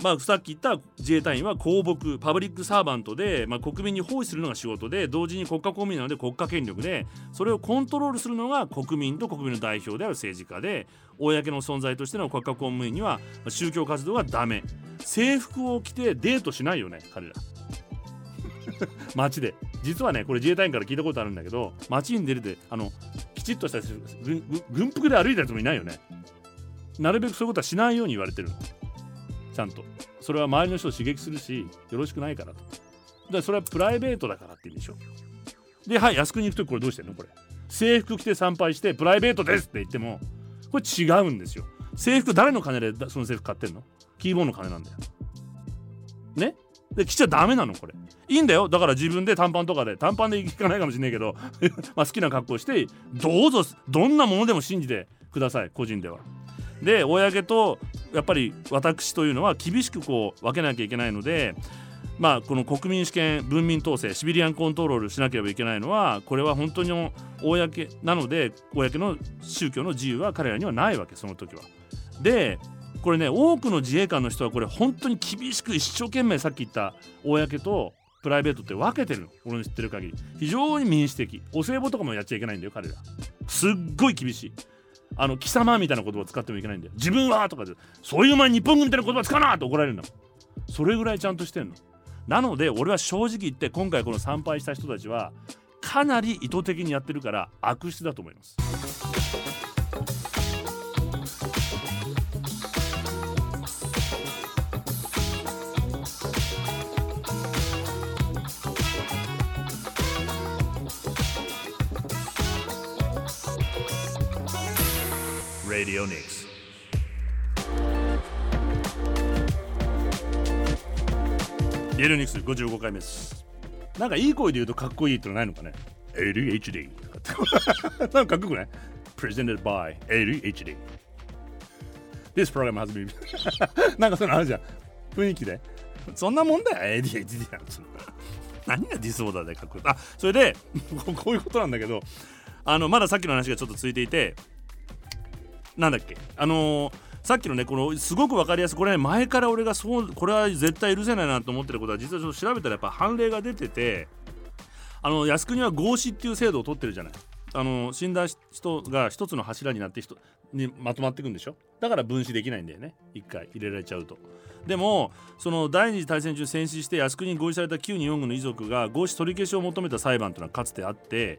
まあ、さっき言った自衛隊員は公僕パブリックサーバントで、まあ、国民に包囲するのが仕事で同時に国家公務員なので国家権力でそれをコントロールするのが国民と国民の代表である政治家で公の存在としての国家公務員には宗教活動はダメ。制服を着てデートしないよね彼ら。<laughs> 街で。実はねこれ自衛隊員から聞いたことあるんだけど街に出るであのきちっとした軍服で歩いたやつもいないよね。なるべくそういうことはしないように言われてるちゃんと。それは周りの人を刺激するしよろしくないからと。でそれはプライベートだからって言うんでしょ。ではい靖国行く時これどうしてんの？これ。制服着て参拝してプライベートですって言ってもこれ違うんですよ。制服誰の金でその制服買ってんの？キーボードの金なんだよ。ね？で着ちゃダメなのこれ。いいんだよ。だから自分で短パンとかで短パンで行かないかもしれないけど <laughs> まあ好きな格好してどうぞどんなものでも信じてください個人では。で公とやっぱり私というのは厳しくこう分けなきゃいけないのでまあこの国民主権文民統制シビリアンコントロールしなければいけないのはこれは本当に公なので公の宗教の自由は彼らにはないわけその時は。でこれね多くの自衛官の人はこれ本当に厳しく一生懸命さっき言った公とプライベートって分けてるの。俺の知ってる限り。非常に民主的。お歳暮とかもやっちゃいけないんだよ彼ら。すっごい厳しい。あの貴様みたいな言葉を使ってもいけないんだよ。自分はとかでそういう前に日本軍みたいな言葉使うなって怒られるんだそれぐらいちゃんとしてんの。なので俺は正直言って今回この参拝した人たちはかなり意図的にやってるから悪質だと思います。Radio Nix. リエルニクス55回目ですなんかいい声で言うとかっこいいってのないのかね？ADHD <laughs> なんかかっこよくない？Presented by ADHD This program has been <laughs> なんかそういうのあるじゃん。雰囲気で。そんなもんだよ ADHD なんつうの何がディスオーダーでかっこいいあそれでこういうことなんだけど。あのまださっきの話がちょっと続いていてなんだっけ？あのー、さっきのねこのすごく分かりやすいこれね前から俺がそうこれは絶対許せないなと思ってることは実はちょっと調べたらやっぱ判例が出ててあの靖国は合死っていう制度を取ってるじゃない。あの死んだ人が一つの柱になって人にまとまっていくんでしょ？だから分子できないんだよね。一回入れられちゃうと。でもその第二次大戦中戦死して靖国に合意された旧日本軍の遺族が合死取り消しを求めた裁判というのはかつてあって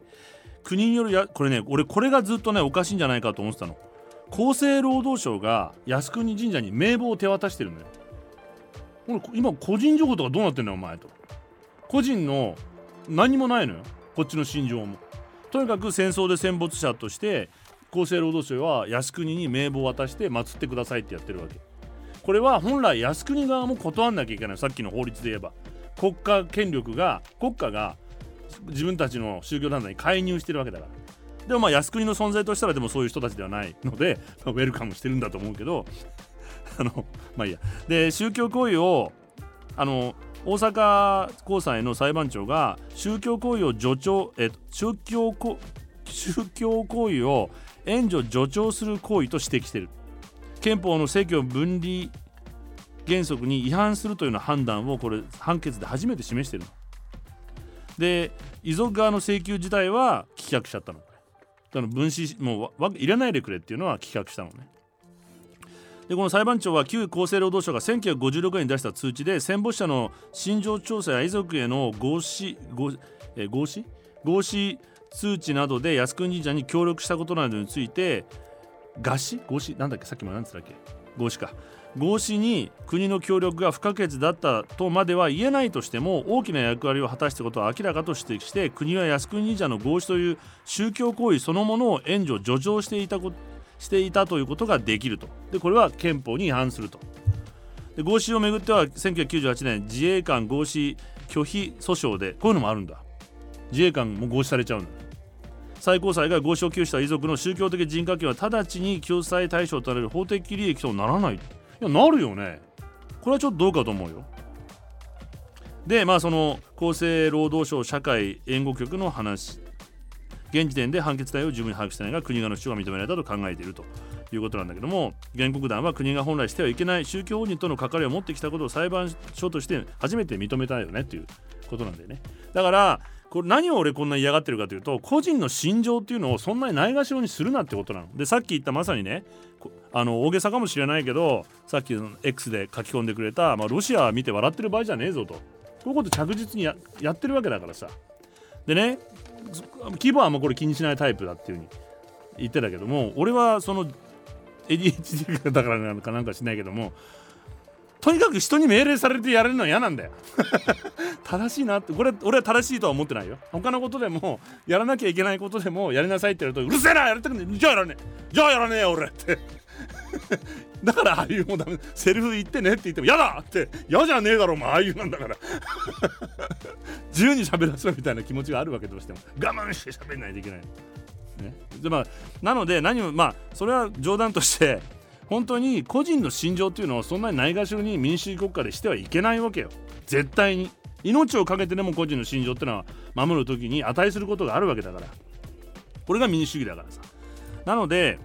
国によるやこれね俺これがずっとねおかしいんじゃないかと思ってたの。厚生労働省が靖国神社に名簿を手渡してるんだよ。今個人情報とかどうなってんだよお前と。個人の何もないのよこっちの心情も。とにかく戦争で戦没者として厚生労働省は靖国に名簿を渡して祀ってくださいってやってるわけ。これは本来靖国側も断んなきゃいけないさっきの法律で言えば国家権力が国家が自分たちの宗教団体に介入してるわけだから。でもまあ靖国の存在としたらでもそういう人たちではないので、<laughs> まあ、ウェルカムしてるんだと思うけど <laughs> あのまあいいや。で宗教行為をあの大阪高裁の裁判長が宗教行為を助長え宗教こ宗教行為を援助助長する行為と指摘している。憲法の政教分離原則に違反するというような判断をこれ判決で初めて示しているで遺族側の請求自体は棄却しちゃったの。その分子もういらないでくれっていうのは企画したのね。でこの裁判長は旧厚生労働省が1956年に出した通知で戦没者の心情調査や遺族への合資合え合資合資通知などで靖国神社に協力したことなどについて合死合資なんだっけ？さっきも何つったっけ？合死か。合死に国の協力が不可欠だったとまでは言えないとしても大きな役割を果たしたことは明らかと指摘して国は靖国神社の合死という宗教行為そのものを援助助長していたしていたということができると。でこれは憲法に違反すると。で合死をめぐっては1998年自衛官合死拒否訴訟でこういうのもあるんだ。自衛官も合死されちゃうんだ。最高裁が合死を求した遺族の宗教的人格権は直ちに救済対象となる法的利益とならない。いやなるよね。これはちょっとどうかと思うよ。でまあその厚生労働省社会援護局の話。現時点で判決対応を十分に把握してないが国側の主張が認められたと考えているということなんだけども原告団は国が本来してはいけない宗教法人との関わりを持ってきたことを裁判所として初めて認めたよねということなんだよね。だからこれ何を俺こんな嫌がってるかというと個人の心情っていうのをそんなにないがしろにするなってことなの。でさっき言ったまさにねあの大げさかもしれないけどさっきの X で書き込んでくれた、まあ、ロシア見て笑ってる場合じゃねえぞと。こういうこと着実にややってるわけだからさ。でね規模はもうこれ気にしないタイプだっていうふうに言ってたけども俺はその ADHD だからなのかなんかしないけどもとにかく人に命令されてやれるのは嫌なんだよ。<laughs> 正しいなって。これ俺は正しいとは思ってないよ。他のことでもやらなきゃいけないことでもやりなさいって言われるとうるせえなやりたくねえじゃあやらねえ。じゃあやらねえよ俺って。<laughs> だからああいうもダメ。セリフ言ってねって言っても嫌だって。嫌じゃねえだろお前ああいうなんだから。<laughs> 自由に喋らせろみたいな気持ちがあるわけどうしても。我慢して喋んないといけない。ね、でまあなので何もまあそれは冗談として本当に個人の心情っていうのをそんなにないがしろに民主主義国家でしてはいけないわけよ。絶対に。命を懸けてでも個人の信条ってのは守る時に値することがあるわけだから。これが民主主義だからさ。なので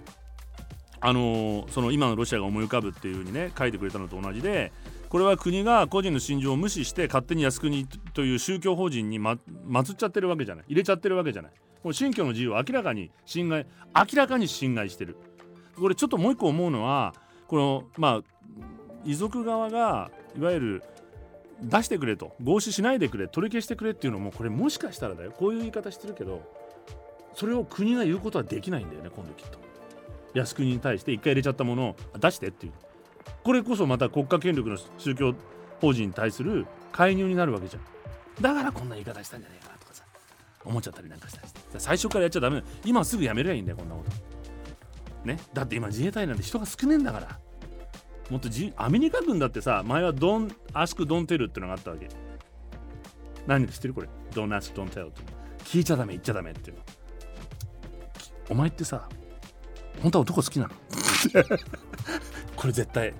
あのー、その今のロシアが思い浮かぶっていうふうにね書いてくれたのと同じでこれは国が個人の信条を無視して勝手に靖国という宗教法人に、ま、祀っちゃってるわけじゃない。入れちゃってるわけじゃない。この信教の自由を明らかに侵害明らかに侵害してる。これちょっともう一個思うのはこのまあ遺族側がいわゆる出してくれと合死しないでくれ取り消してくれっていうのもこれもしかしたらだよ。こういう言い方してるけどそれを国が言うことはできないんだよね今度きっと。靖国に対して一回入れちゃったものを出してっていう。これこそまた国家権力の宗教法人に対する介入になるわけじゃん。だからこんな言い方したんじゃないかなとかさ思っちゃったりなんかしたりして。最初からやっちゃダメ今すぐやめりゃいいんだよこんなこと。ね。だって今自衛隊なんて人が少ねえんだから。もっとじアメリカ軍だってさ前はドンアスクドンテルってのがあったわけ。何で知ってるこれ。ドンアスクドンテルって。聞いちゃダメ言っちゃダメっていうの。お前ってさ本当は男好きなの？<laughs> これ絶対。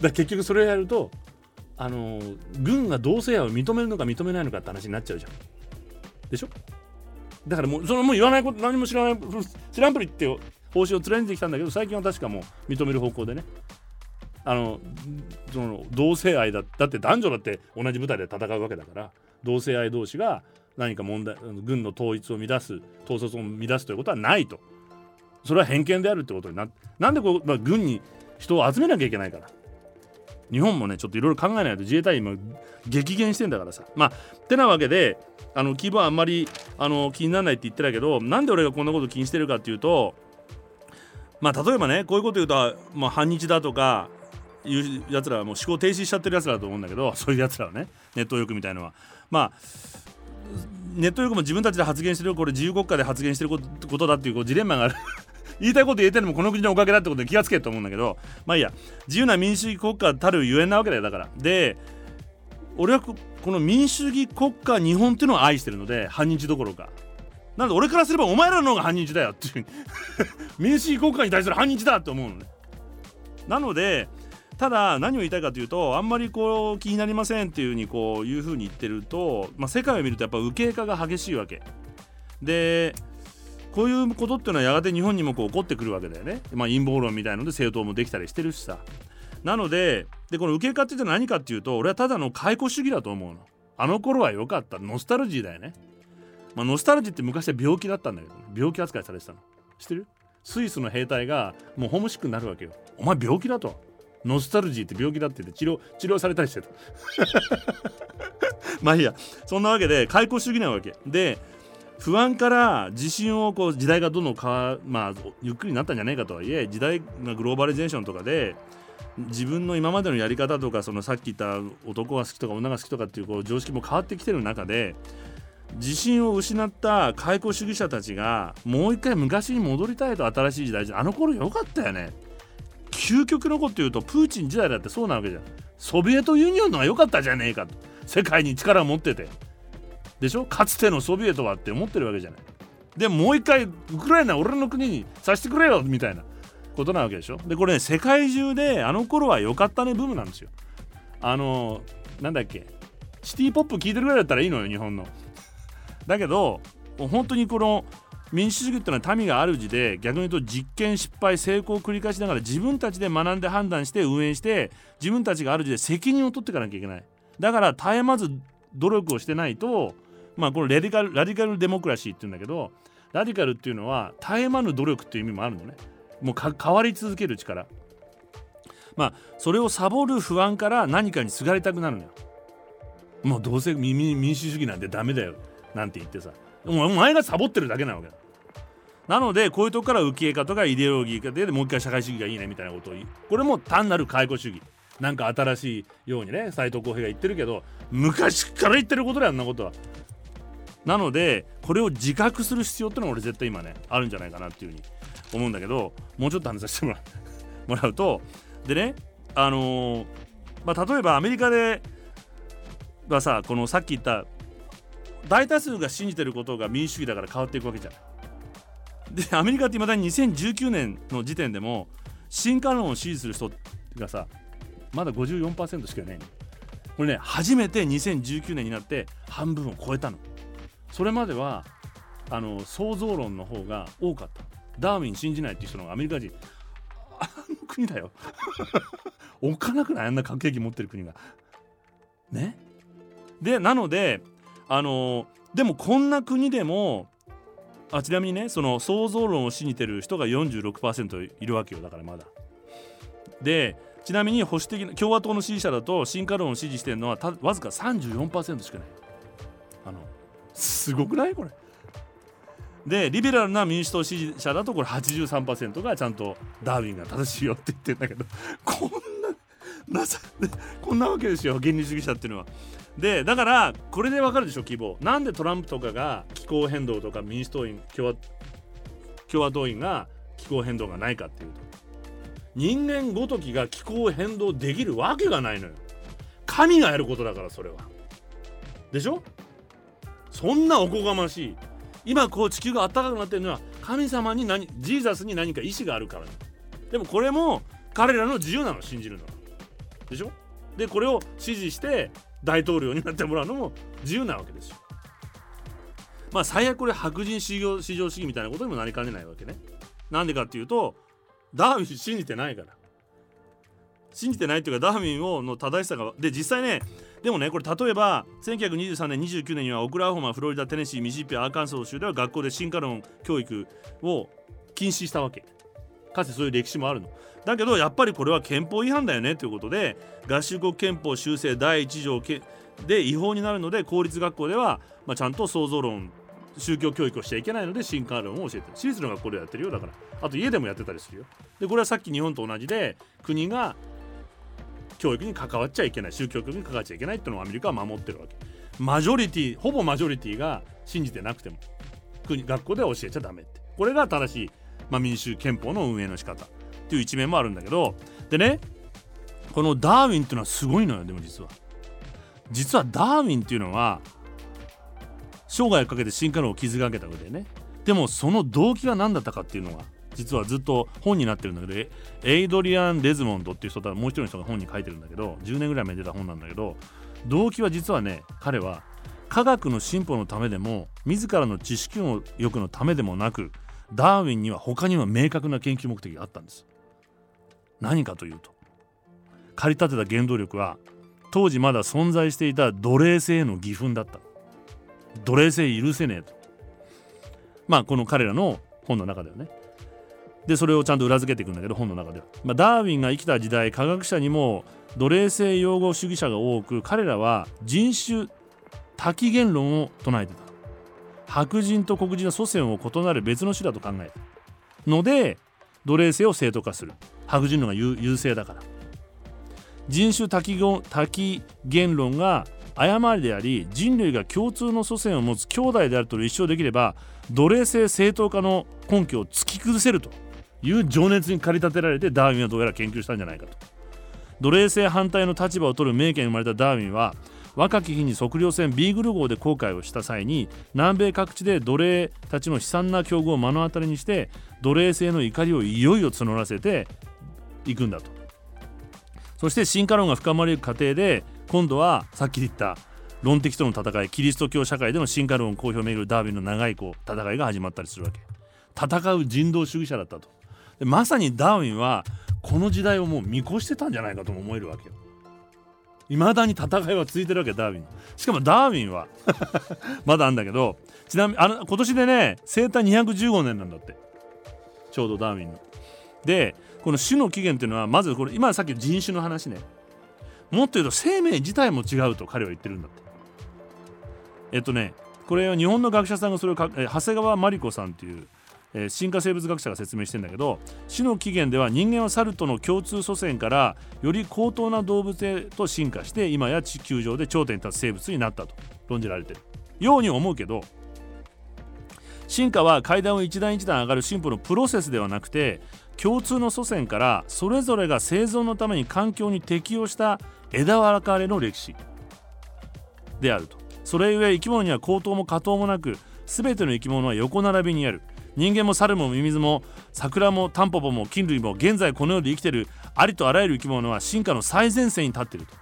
だ結局それをやるとあの軍が同性愛を認めるのか認めないのかって話になっちゃうじゃん。でしょ？だからもうそのもう言わないこと何も知らない知らんぷりって方針を貫いてきたんだけど最近は確かもう認める方向でね。あのその同性愛だだって男女だって同じ舞台で戦うわけだから同性愛同士が何か問題軍の統一を乱す統率を乱すということはないと。それは偏見であるってことにななんでこう、まあ、軍に人を集めなきゃいけないから。日本もねちょっといろいろ考えないと自衛隊今激減してんだからさ。まあてなわけであの規模はあんまりあの気にならないって言ってたけどなんで俺がこんなこと気にしてるかっていうとまあ例えばねこういうこと言うと、まあ、反日だとかいうやつらはもう思考停止しちゃってるやつらだと思うんだけど <laughs> そういうやつらはねネット欲みたいのは。まあネット欲も自分たちで発言してるこれ自由国家で発言してることだっていうこうジレンマがある。<laughs> 言いたいこと言えてるのもこの国のおかげだってことで気がつけと思うんだけどまあいいや。自由な民主主義国家たるゆえんなわけだよだから。で俺はこの民主主義国家日本っていうのを愛してるので反日どころかなので俺からすればお前らの方が反日だよっていう。<laughs> 民主主義国家に対する反日だって思うのね。なのでただ何を言いたいかというとあんまりこう気になりませんっていうふうにこういうふうに言ってると、まあ、世界を見るとやっぱ右傾化が激しいわけ。でこういうことっていうのはやがて日本にもこう起こってくるわけだよね、まあ、陰謀論みたいので政党もできたりしてるしさ。なのででこの受け化って何かっていうと俺はただの解雇主義だと思うの。あの頃は良かった。ノスタルジーだよね、まあ、ノスタルジーって昔は病気だったんだけど、ね、病気扱いされてたの。知ってる？スイスの兵隊がもうホームシックになるわけよ。お前病気だと。ノスタルジーって病気だって言って治療治療されたりしてた。<laughs> まあいいや。そんなわけで解雇主義なわけ。で不安から自信をこう時代がどんどんかまあゆっくりになったんじゃないかとはいえ時代がグローバリゼーションとかで自分の今までのやり方とかそのさっき言った男が好きとか女が好きとかっていうこう常識も変わってきてる中で自信を失った解雇主義者たちがもう一回昔に戻りたいと新しい時代あの頃良かったよね。究極のこと言うとプーチン時代だってそうなわけじゃん。ソビエトユニオンのが良かったじゃねえかと。世界に力を持ってて。でしょ？かつてのソビエトはって思ってるわけじゃない。でもう一回ウクライナ俺の国にさせてくれよみたいな。ことなわけでしょ？でこれね世界中であの頃は良かったねブームなんですよ。あのなんだっけ？シティポップ聴いてるぐらいだったらいいのよ日本の。だけど本当にこの民主主義っていうのは民が主で逆に言うと実験失敗成功を繰り返しながら自分たちで学んで判断して運営して自分たちが主で責任を取っていかなきゃいけない。だから絶えまず努力をしてないとまあこのラディカルラディカルデモクラシーっていうんだけどラディカルっていうのは絶え間ぬ努力っていう意味もあるのね。もう変わり続ける力。まあそれをサボる不安から何かにすがりたくなるのよ。もうどうせ民主主義なんてダメだよ。なんて言ってさ。お前がサボってるだけなわけ。だなのでこういうとこから受け方とかイデオロギーが出てもう一回社会主義がいいねみたいなことを言う。これも単なる解雇主義。なんか新しいようにね斎藤浩平が言ってるけど昔から言ってることだよあんなことは。なのでこれを自覚する必要ってのは俺絶対今ねあるんじゃないかなっていうふうに思うんだけどもうちょっと話させてもらう <laughs> もらうとでねあのー、まあ、例えばアメリカではさこのさっき言った大多数が信じてることが民主主義だから変わっていくわけじゃん。でアメリカっていまだに2019年の時点でも進化論を支持する人がさまだ54%しかいないの。これね初めて2019年になって半分を超えたのそれまではあの想像論の方が多かったダーウィン信じないっていう人のアメリカ人あの国だよ。<laughs> 置かなくない？あんな核兵器持ってる国が。ね？でなのであのでもこんな国でもあちなみにねその想像論を信じてる人が46%いるわけよだからまだ。でちなみに保守的な共和党の支持者だと進化論を支持してるのはたわずか34%しかない。あのすごくない？これ。でリベラルな民主党支持者だとこれ83%がちゃんとダーウィンが正しいよって言ってるんだけど <laughs> こんななさこんなわけですよ原理主義者っていうのは。でだからこれでわかるでしょ希望なんでトランプとかが気候変動とか民主党員共和共和党員が気候変動がないかっていうと。人間ごときが気候変動できるわけがないのよ。神がやることだからそれは。でしょ？そんなおこがましい。今こう地球が暖かくなってるのは神様に何ジーザスに何か意志があるからでもこれも彼らの自由なの信じるのでしょ？でこれを支持して大統領になってもらうのも自由なわけですよ。まあ最悪これ白人至上至上主義みたいなことにもなりかねないわけね。なんでかっていうとダーウィン信じてないから。信じてないっていうかダーウィンをの正しさがで実際ねでもねこれ例えば1923年29年にはオクラホマフロリダテネシーミシシッピアーカンソー州では学校で進化論教育を禁止したわけ。かつてそういう歴史もあるの。だけどやっぱりこれは憲法違反だよねということで合衆国憲法修正第1条で違法になるので公立学校では、まあ、ちゃんと創造論宗教教育をしちゃいけないので進化論を教えてる。私立の学校でやってるよだから。あと家でもやってたりするよ。でこれはさっき日本と同じで国が教育に関わっちゃいけない宗教教育に関わっちゃいけないっていうのをアメリカは守ってるわけ。マジョリティほぼマジョリティが信じてなくても国学校では教えちゃダメって。これが正しい、まあ、民主憲法の運営の仕方。っていう一面もあるんだけどでねこのダーウィンっていうのはすごいのよでも実は。実はダーウィンっていうのは生涯をかけて進化論を築き上げたわけでね。でもその動機は何だったかっていうのが実はずっと本になってるんだけどエイドリアン・デズモンドっていう人ともう一人の人が本に書いてるんだけど10年ぐらい前に出た本なんだけど動機は実はね彼は科学の進歩のためでも自らの知識欲のためでもなくダーウィンには他にも明確な研究目的があったんです。何かというと駆り立てた原動力は当時まだ存在していた奴隷制への義憤だった。奴隷制許せねえと。まあこの彼らの本の中ではね。でそれをちゃんと裏付けていくんだけど本の中では、まあ、ダーウィンが生きた時代科学者にも奴隷制擁護主義者が多く彼らは人種多岐言論を唱えてた。白人と黒人の祖先を異なる別の種だと考えた。ので奴隷制を正当化する。白人のが優勢だから。人種多岐多岐言論が誤りであり人類が共通の祖先を持つ兄弟であると立証できれば奴隷制正当化の根拠を突き崩せると。いう情熱に駆り立てられてダーウィンはどうやら研究したんじゃないかと。奴隷制反対の立場を取る名家に生まれたダーウィンは若き日に測量船ビーグル号で航海をした際に南米各地で奴隷たちの悲惨な境遇を目の当たりにして奴隷制の怒りをいよいよ募らせていくんだと。そして進化論が深まる過程で今度はさっき言った論的との戦いキリスト教社会での進化論公表をめぐるダーウィンの長いこう戦いが始まったりするわけ。戦う人道主義者だったと。でまさにダーウィンはこの時代をもう見越してたんじゃないかとも思えるわけよ。いまだに戦いは続いてるわけダーウィン。しかもダーウィンは <laughs> まだあんだけどちなみにあの今年でね生誕215年なんだって。ちょうどダーウィンの。でこの種の起源っていうのはまずこれ今さっき人種の話ね。もっと言うと生命自体も違うと彼は言ってるんだって。えっとねこれは日本の学者さんがそれをか長谷川真理子さんっていうえー、進化生物学者が説明してんだけど種の起源では人間は猿との共通祖先からより高等な動物へと進化して今や地球上で頂点に立つ生物になったと論じられてる。ように思うけど進化は階段を一段一段上がる進歩のプロセスではなくて共通の祖先からそれぞれが生存のために環境に適応した枝分かれの歴史。であると。それゆえ生き物には高等も下等もなく全ての生き物は横並びにある。人間も猿もミミズも桜もタンポポも菌類も現在この世で生きてるありとあらゆる生き物は進化の最前線に立っていると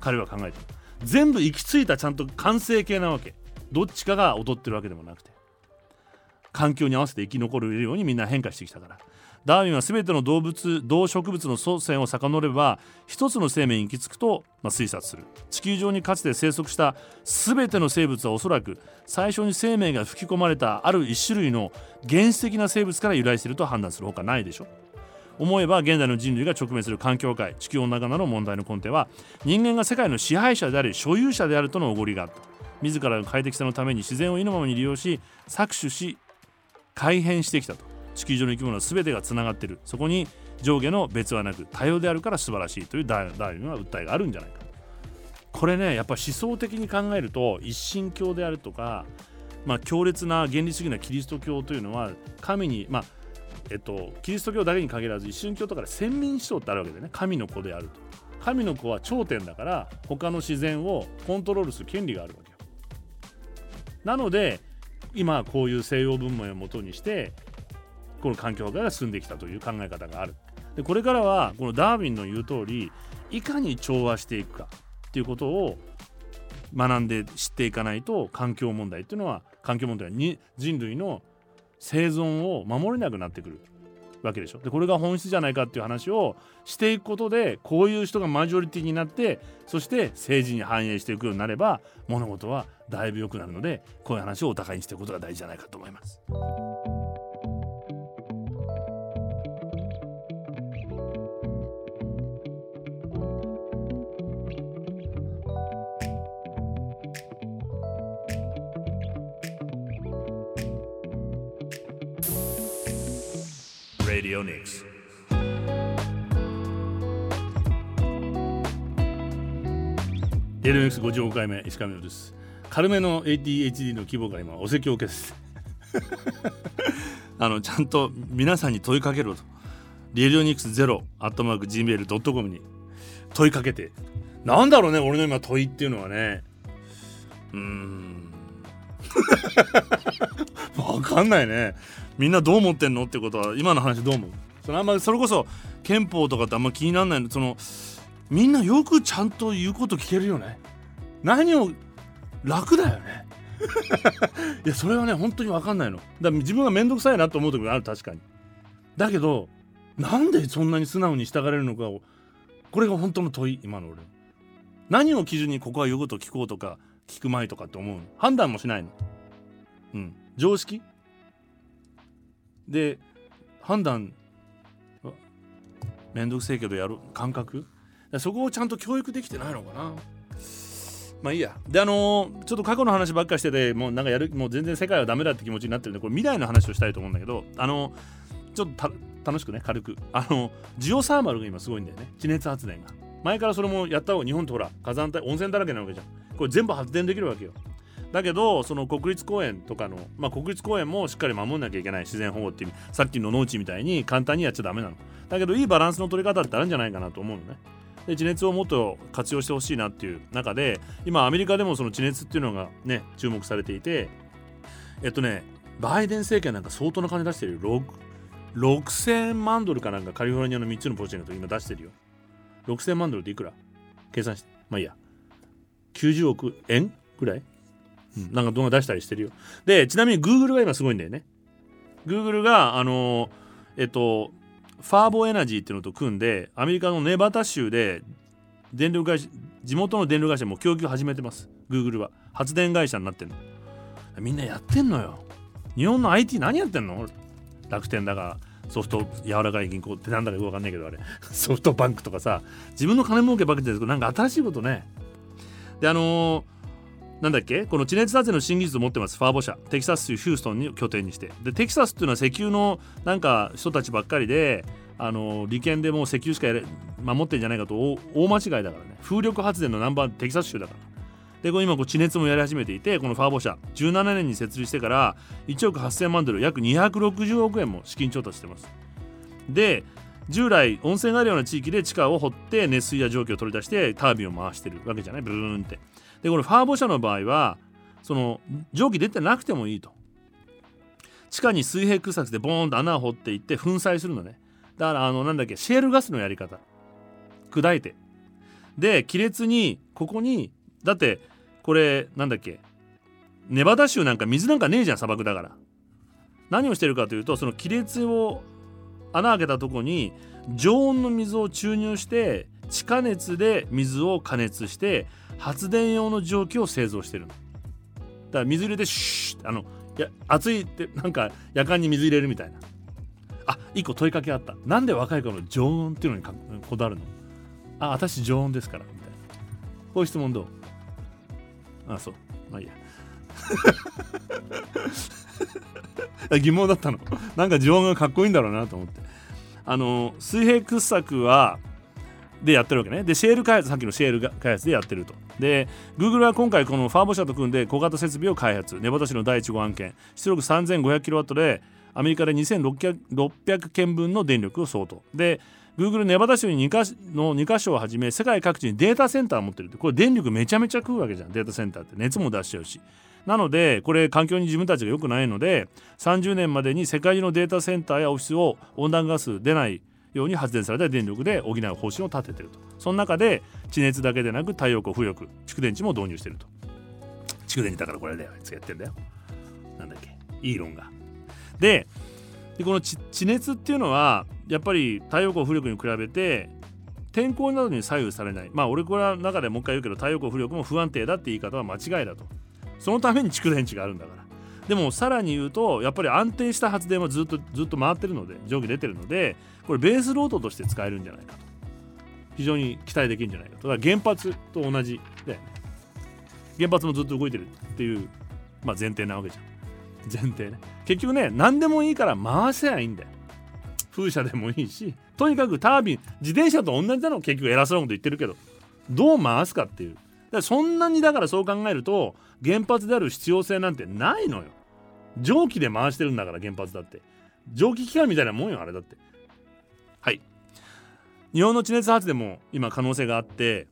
彼は考えている。全部行き着いたちゃんと完成形なわけ。どっちかが劣ってるわけでもなくて。環境に合わせて生き残れるようにみんな変化してきたから。ダーウィンは全ての動物動植物の祖先を遡れば一つの生命に行き着くと、まあ、推察する。地球上にかつて生息した全ての生物はおそらく最初に生命が吹き込まれたある一種類の原始的な生物から由来していると判断する。ほかないでしょう。思えば現代の人類が直面する環境界地球温暖化などの問題の根底は人間が世界の支配者であり所有者であるとのおごりがあった。自らの快適さのために自然を意のままに利用し搾取し改変してきたと。地球上の生き物は全てがつながってる。そこに上下の別はなく多様であるから素晴らしいというダーウィンは訴えがあるんじゃないかこれねやっぱ思想的に考えると一神教であるとか、まあ、強烈な原理主義なキリスト教というのは神にまあえっと、キリスト教だけに限らず一神教とかで先民思想ってあるわけでね神の子であると。神の子は頂点だから他の自然をコントロールする権利があるわけよ。なので今こういう西洋文明をもとにしてこの環境が進んできたという考え方があるでこれからはこのダーウィンの言う通りいかに調和していくかっていうことを学んで知っていかないと環境問題っていうのは環境問題に人類の生存を守れなくなってくるわけでしょでこれが本質じゃないかっていう話をしていくことでこういう人がマジョリティになってそして政治に反映していくようになれば物事はだいぶ良くなるのでこういう話をお互いにしていくことが大事じゃないかと思います。Radionics エル X55 回目石上です。軽めの ADHD の規模が今お説教受けです。<laughs> あのちゃんと皆さんに問いかけろと。リエリオニクス0アットマーク Gmail.com に問いかけて。なんだろうね俺の今問いっていうのはね。うーん。<laughs> わかんないね。みんなどう思ってんの？ってことは今の話どう思う？そのあんまそれこそ憲法とかってあんま気にならないの？そのみんなよくちゃんと言うこと聞けるよね？何を楽だよね？<laughs> いやそれはね本当に分かんないの。だから自分が面倒くさいなと思う時もある確かに。だけどなんでそんなに素直に従われるのかをこれが本当の問い今の俺。何を基準にここは言うこと聞こうとか聞く前とかって思うの？判断もしないの。うん。常識？で判断めんどくせえけどやる感覚？そこをちゃんと教育できてないのかな。まあいいや。であのー、ちょっと過去の話ばっかしててもうなんかやるもう全然世界はダメだって気持ちになってるんでこれ未来の話をしたいと思うんだけどあのー、ちょっと楽しくね軽く。あのジオサーマルが今すごいんだよね。地熱発電が。前からそれもやった方が日本とほら火山帯温泉だらけなわけじゃん。これ全部発電できるわけよ。だけどその国立公園とかの、まあ、国立公園もしっかり守んなきゃいけない自然保護っていうさっきの農地みたいに簡単にやっちゃダメなの。だけどいいバランスの取り方ってあるんじゃないかなと思うのね。で地熱をもっと活用してほしいなっていう中で今アメリカでもその地熱っていうのがね注目されていてえっとねバイデン政権なんか相当な金出してるよ。6000万ドルかなんかカリフォルニアの3つのプロジェクト今出してるよ。6000万ドルっていくら？計算してまあいいや。90億円ぐらい？うん、なんか動画出したりしてるよ。で、ちなみに Google が今すごいんだよね。Google が、あの、えっと、ファーボエナジーっていうのと組んで、アメリカのネバダ州で、電力会社、地元の電力会社も供給始めてます。Google は。発電会社になってんの。みんなやってんのよ。日本の IT 何やってんの？楽天だが、ソフト柔らかい銀行ってなんだかよくわかんないけどあれ <laughs> ソフトバンクとかさ自分の金儲けばっかりですけどなんか新しいことねであのーなんだっけ？この地熱発電の新技術を持ってます。ファーボ社。テキサス州ヒューストンに拠点にして。でテキサスっていうのは石油のなんか人たちばっかりであの利権でもう石油しかやれ守ってんじゃないかと大間違いだからね。風力発電のナンバーテキサス州だから。で今こう地熱もやり始めていてこのファーボ社。17年に設立してから1億8000万ドル約260億円も資金調達してます。で従来温泉があるような地域で地下を掘って熱水や蒸気を取り出してタービンを回してるわけじゃない？ブーンって。でこれファーボ社の場合はその蒸気出てなくてもいいと。地下に水平掘削でボーンと穴を掘っていって粉砕するのね。だからあのなんだっけシェールガスのやり方。砕いて。で亀裂にここにだってこれなんだっけネバダ州なんか水なんかねえじゃん砂漠だから。何をしてるかというとその亀裂を穴開けたとこに常温の水を注入して地下熱で水を加熱して発電用の蒸気を製造してるの。だから水入れてシュッあのや熱いってなんか夜間に水入れるみたいな。あ一個問いかけあった。なんで若い子の常温っていうのにこだわるの？あ私常温ですからみたいな。こういう質問どう？あそう。まあいいや。<laughs> 疑問だったの。なんか常温がかっこいいんだろうなと思って。あの水平掘削はでやってるわけね。でシェール開発さっきのシェール開発でやってると。で Google は今回このファーボ社と組んで小型設備を開発。ネバダ市の第1号案件。出力 3500kW でアメリカで2600件分の電力を相当。で Google ネバダ州に 2, かの2か所をはじめ世界各地にデータセンターを持ってるって。これ電力めちゃめちゃ食うわけじゃん。データセンターって。熱も出しちゃうし。なのでこれ環境に自分たちが良くないので30年までに世界中のデータセンターやオフィスを温暖ガス出ないように発電された電力で補う方針を立ててると。その中で地熱だけでなく太陽光風力蓄電池も導入してると。蓄電池だからこれだよやってんだよ。なんだっけイーロンが。ででこの地熱っていうのはやっぱり太陽光風力に比べて天候などに左右されない。まあ俺これは中でもう一回言うけど太陽光風力も不安定だって言い方は間違いだと。そのために蓄電池があるんだから。でもさらに言うとやっぱり安定した発電はずっとずっと回ってるので蒸気出てるのでこれベースロードとして使えるんじゃないかと。非常に期待できるんじゃないかと。だから原発と同じで。原発もずっと動いてるっていう、まあ、前提なわけじゃん。前提ね。結局ね何でもいいから回せばいいんだよ。風車でもいいしとにかくタービン自転車と同じなの。結局偉そうなこと言ってるけど。どう回すかっていう。だそんなにだからそう考えると原発である必要性なんてないのよ。蒸気で回してるんだから原発だって。蒸気機関みたいなもんよあれだって。日本の地熱発電も今可能性があって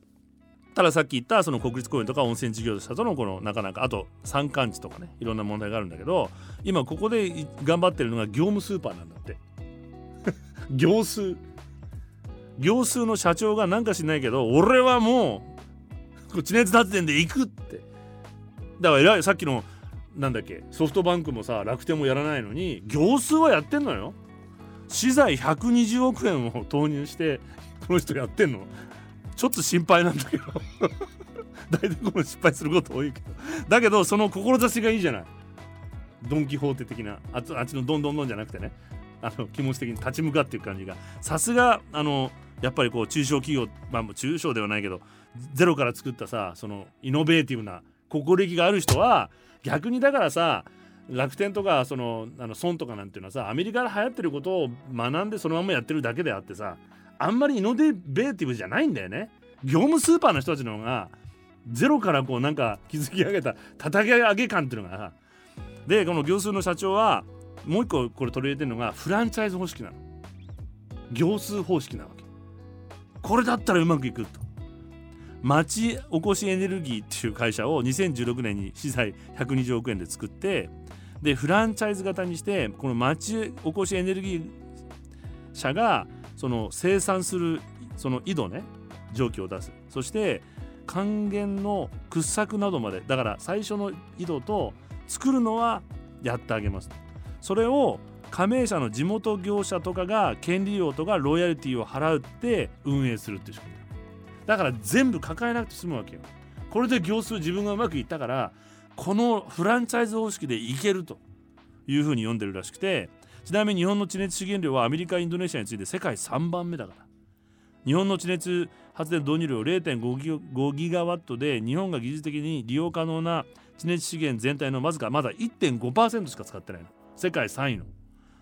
たださっき言ったその国立公園とか温泉事業者とのこのなかなかあと山間地とかねいろんな問題があるんだけど今ここで頑張ってるのが業務スーパーなんだって。<laughs> 業数業数の社長がなんかしないけど俺はもう地熱発電で行くって。だから偉いさっきのなんだっけソフトバンクもさ楽天もやらないのに業数はやってんのよ。資材120億円を投入してこの人やってんの？ちょっと心配なんだけど。<laughs> 大体この失敗すること多いけど。だけどその志がいいじゃない。ドン・キホーテ的なあっちのどんどんどんじゃなくてね。あの気持ち的に立ち向かっていう感じが。さすがあのやっぱりこう中小企業まあ中小ではないけどゼロから作ったさそのイノベーティブな心意気がある人は逆にだからさ楽天とかそのあの損とかなんていうのはさアメリカで流行ってることを学んでそのままやってるだけであってさあんまりイノデベーティブじゃないんだよね。業務スーパーの人たちの方がゼロからこうなんか築き上げた叩き上げ感っていうのがさでこの業数の社長はもう一個これ取り入れてるのがフランチャイズ方式なの。業数方式なわけ。これだったらうまくいくと。町おこしエネルギーっていう会社を2016年に資材120億円で作ってでフランチャイズ型にしてこの町おこしエネルギー社がその生産するその井戸ね蒸気を出す。そして還元の掘削などまで。だから最初の井戸と作るのはやってあげます。それを加盟者の地元業者とかが権利料とかロイヤリティを払うって運営するっていう仕組みだ。から全部抱えなくて済むわけよ。これで業数自分がうまくいったからこのフランチャイズ方式でいけるというふうに読んでるらしくてちなみに日本の地熱資源量はアメリカインドネシアについて世界3番目だから。日本の地熱発電導入量0.5ギガワットで日本が技術的に利用可能な地熱資源全体のわずかまだ1.5%しか使ってないの。世界3位の。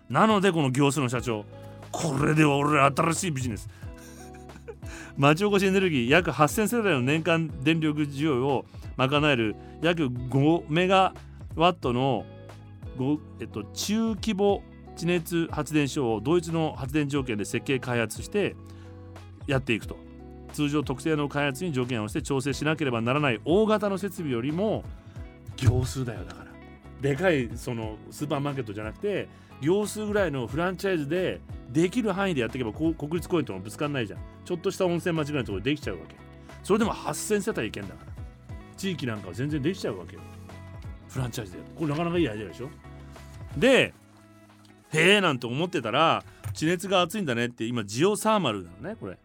なのでこの業数の社長これでは俺新しいビジネス。<laughs> 町おこしエネルギー約8000世帯の年間電力需要を賄える約5メガワットの、えっと、中規模地熱発電所をドイツの発電条件で設計開発してやっていくと。通常特定の開発に条件をして調整しなければならない大型の設備よりも行数だよだから。でかいそのスーパーマーケットじゃなくて行数ぐらいのフランチャイズでできる範囲でやっていけば国立公園ともぶつかんないじゃん。ちょっとした温泉町ぐらいのところでできちゃうわけ。それでも8000世帯いけんだから。地域なんかは全然できちゃうわけよ。フランチャイズで。これなかなかいいアイデアでしょ。でへえなんて思ってたら地熱が熱いんだねって今ジオサーマルなのねこれ。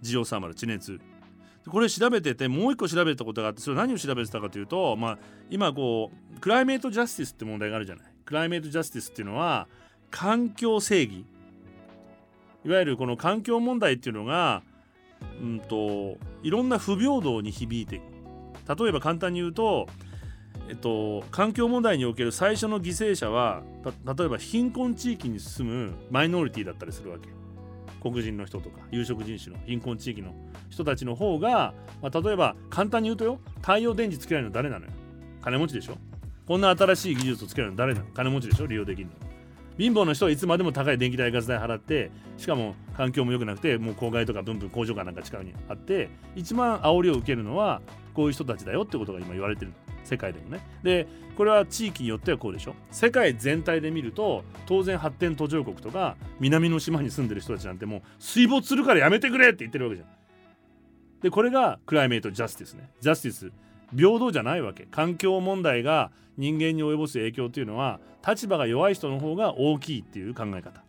ジオサーマル地熱。これ調べててもう一個調べたことがあってそれ何を調べてたかというと、まあ、今こうクライメートジャスティスって問題があるじゃない。クライメートジャスティスっていうのは環境正義。いわゆるこの環境問題っていうのが、うんと、いろんな不平等に響いてい例えば簡単に言うと、えっと、環境問題における最初の犠牲者は例えば貧困地域に住むマイノリティだったりするわけ。黒人の人とか有色人種の貧困地域の人たちの方が、まあ、例えば簡単に言うとよ太陽電池つけられるの誰なのよ。金持ちでしょ。こんな新しい技術をつけるの誰なの。金持ちでしょ利用できるの。貧乏の人はいつまでも高い電気代ガス代払ってしかも環境も良くなくてもう公害とかブンブン工場かなんか近くにあって一番煽りを受けるのはこういう人たちだよってことが今言われてる世界でもね。でこれは地域によってはこうでしょ。世界全体で見ると当然発展途上国とか南の島に住んでる人たちなんてもう水没するからやめてくれって言ってるわけじゃん。でこれが climate justice ね。 justice 平等じゃないわけ。環境問題が人間に及ぼす影響というのは立場が弱い人の方が大きいっていう考え方。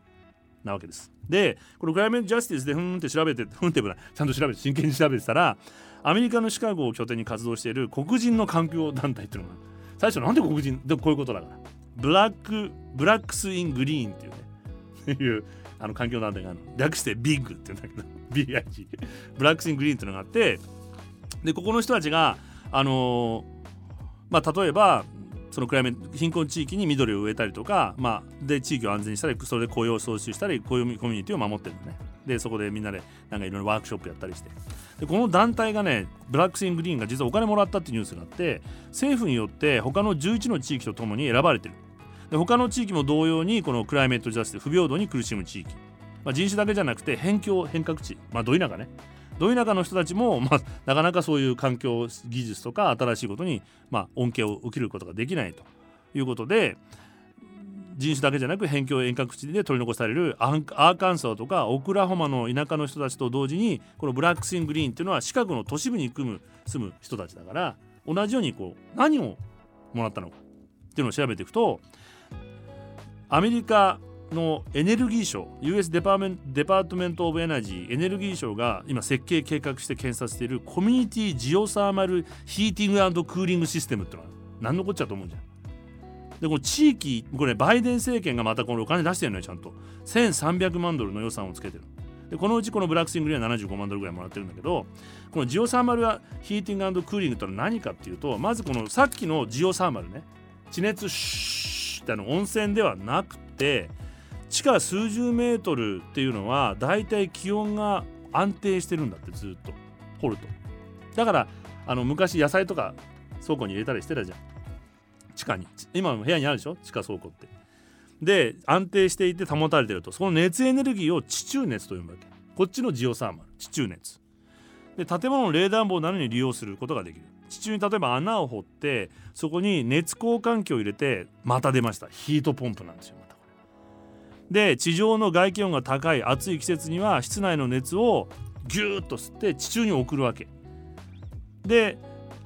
なわけです。でこの climate justice でふんって調べてふんってちゃんと調べて真剣に調べてたらアメリカのシカゴを拠点に活動している黒人の環境団体っていうのが最初なんで黒人でこういうことだから。 Black Blacks in Green っていうねいうあの環境団体があるの。略してビッグっていうんだけど BIG Blacks <laughs> in Green っていうのがあってでここの人たちがあの、まあ例えばその clima 貧困地域に緑を植えたりとか、まあ、で地域を安全にしたりそれで雇用を創出したり雇用コミュニティを守ってるのね。でそこでみんなでなんかいろいろワークショップやったりして。でこの団体がね Blacks in Green が実はお金もらったっていうニュースがあって政府によって他の11の地域とともに選ばれてる。で他の地域も同様にこの climate justice 不平等に苦しむ地域、まあ、人種だけじゃなくて辺境遠隔地。まあど田舎ね。ど田舎の人たちも、まあ、なかなかそういう環境技術とか新しいことに、まあ、恩恵を受けることができないということで人種だけじゃなく辺境遠隔地で取り残されるアーカンソーとかオクラホマの田舎の人たちと同時にこの Blacks in Green っていうのはシカゴの都市部に住む住む人たちだから同じようにこう何をもらったのかっていうのを調べていくとアメリカのエネルギー省 US デパートメント・オブ・エナジーエネルギー省が今設計計画して検査している community geothermal heating cooling system ってのは何のこっちゃと思うんじゃん。でこの地域これバイデン政権がまたこのお金出してるのよちゃんと。1300万ドルの予算をつけてる。でこのうちこの Blacks in Green は75万ドルぐらいもらってるんだけどこのジオサーマルヒーティングクーリングとは何かっていうとまずこのさっきのジオサーマルね地熱シューってあの温泉ではなくて地下数十メートルっていうのはだいたい気温が安定してるんだってずっと。掘ると。だからあの昔野菜とか倉庫に入れたりしてたじゃん。地下に。今の部屋にあるでしょ？地下倉庫って。で安定していて保たれてると。その熱エネルギーを地中熱と呼ぶわけ。こっちのジオサーマル。地中熱。で建物の冷暖房などに利用することができる。地中に例えば穴を掘ってそこに熱交換器を入れてまた出ました。ヒートポンプなんですよまた。これで地上の外気温が高い暑い季節には室内の熱をギューッと吸って地中に送るわけ。で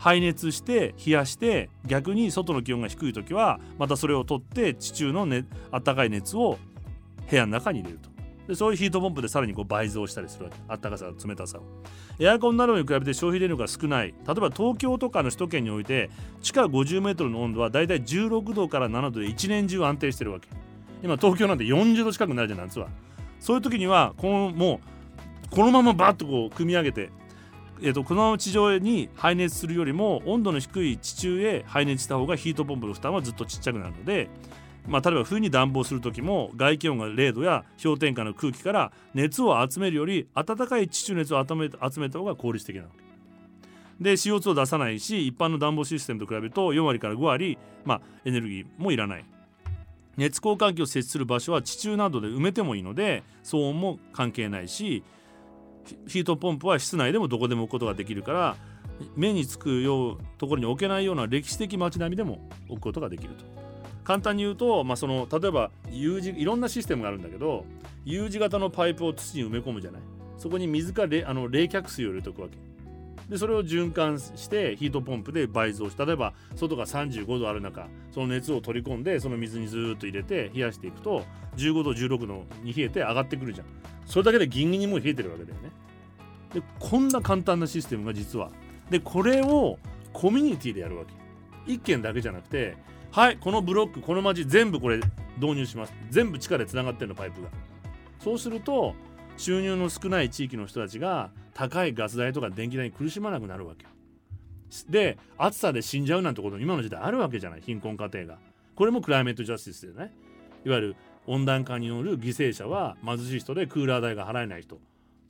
排熱して冷やして逆に外の気温が低い時はまたそれを取って地中の、ね、暖かい熱を部屋の中に入れると。でそういうヒートポンプでさらにこう倍増したりするわけ。暖かさ冷たさを。エアコンなどに比べて消費電力が少ない。例えば東京とかの首都圏において地下50メートルの温度はだいたい16度から7度で一年中安定してるわけ。今東京なんて40度近くになるじゃん夏は。そういう時にはこのもうこのままバッとこう組み上げてえーと、この地上に排熱するよりも温度の低い地中へ排熱した方がヒートポンプの負担はずっとちっちゃくなるので、まあ、例えば冬に暖房する時も外気温が0度や氷点下の空気から熱を集めるより暖かい地中熱を集め集めた方が効率的なわけ。で CO2 を出さないし一般の暖房システムと比べると4割から5割、まあ、エネルギーもいらない熱交換器を設置する場所は地中などで埋めてもいいので騒音も関係ないしヒートポンプは室内でもどこでも置くことができるから目につくようところに置けないような歴史的街並みでも置くことができると。簡単に言うと、まあ、その例えば U 字いろんなシステムがあるんだけど U 字型のパイプを土に埋め込むじゃない。そこに水かれあの冷却水を入れておくわけ。でそれを循環してヒートポンプで倍増し例えば外が35度ある中その熱を取り込んでその水にずっと入れて冷やしていくと15度16度に冷えて上がってくるじゃん。それだけでギンギンにもう冷えてるわけだよね。でこんな簡単なシステムが実は。でこれをコミュニティでやるわけ。1軒だけじゃなくてはいこのブロックこの町全部これ導入します。全部地下でつながってるのパイプが。そうすると収入の少ない地域の人たちが高いガス代とか電気代に苦しまなくなるわけ。で暑さで死んじゃうなんてこと今の時代あるわけじゃない貧困家庭が。これもクライメットジャスティスでねいわゆる温暖化による犠牲者は貧しい人でクーラー代が払えない人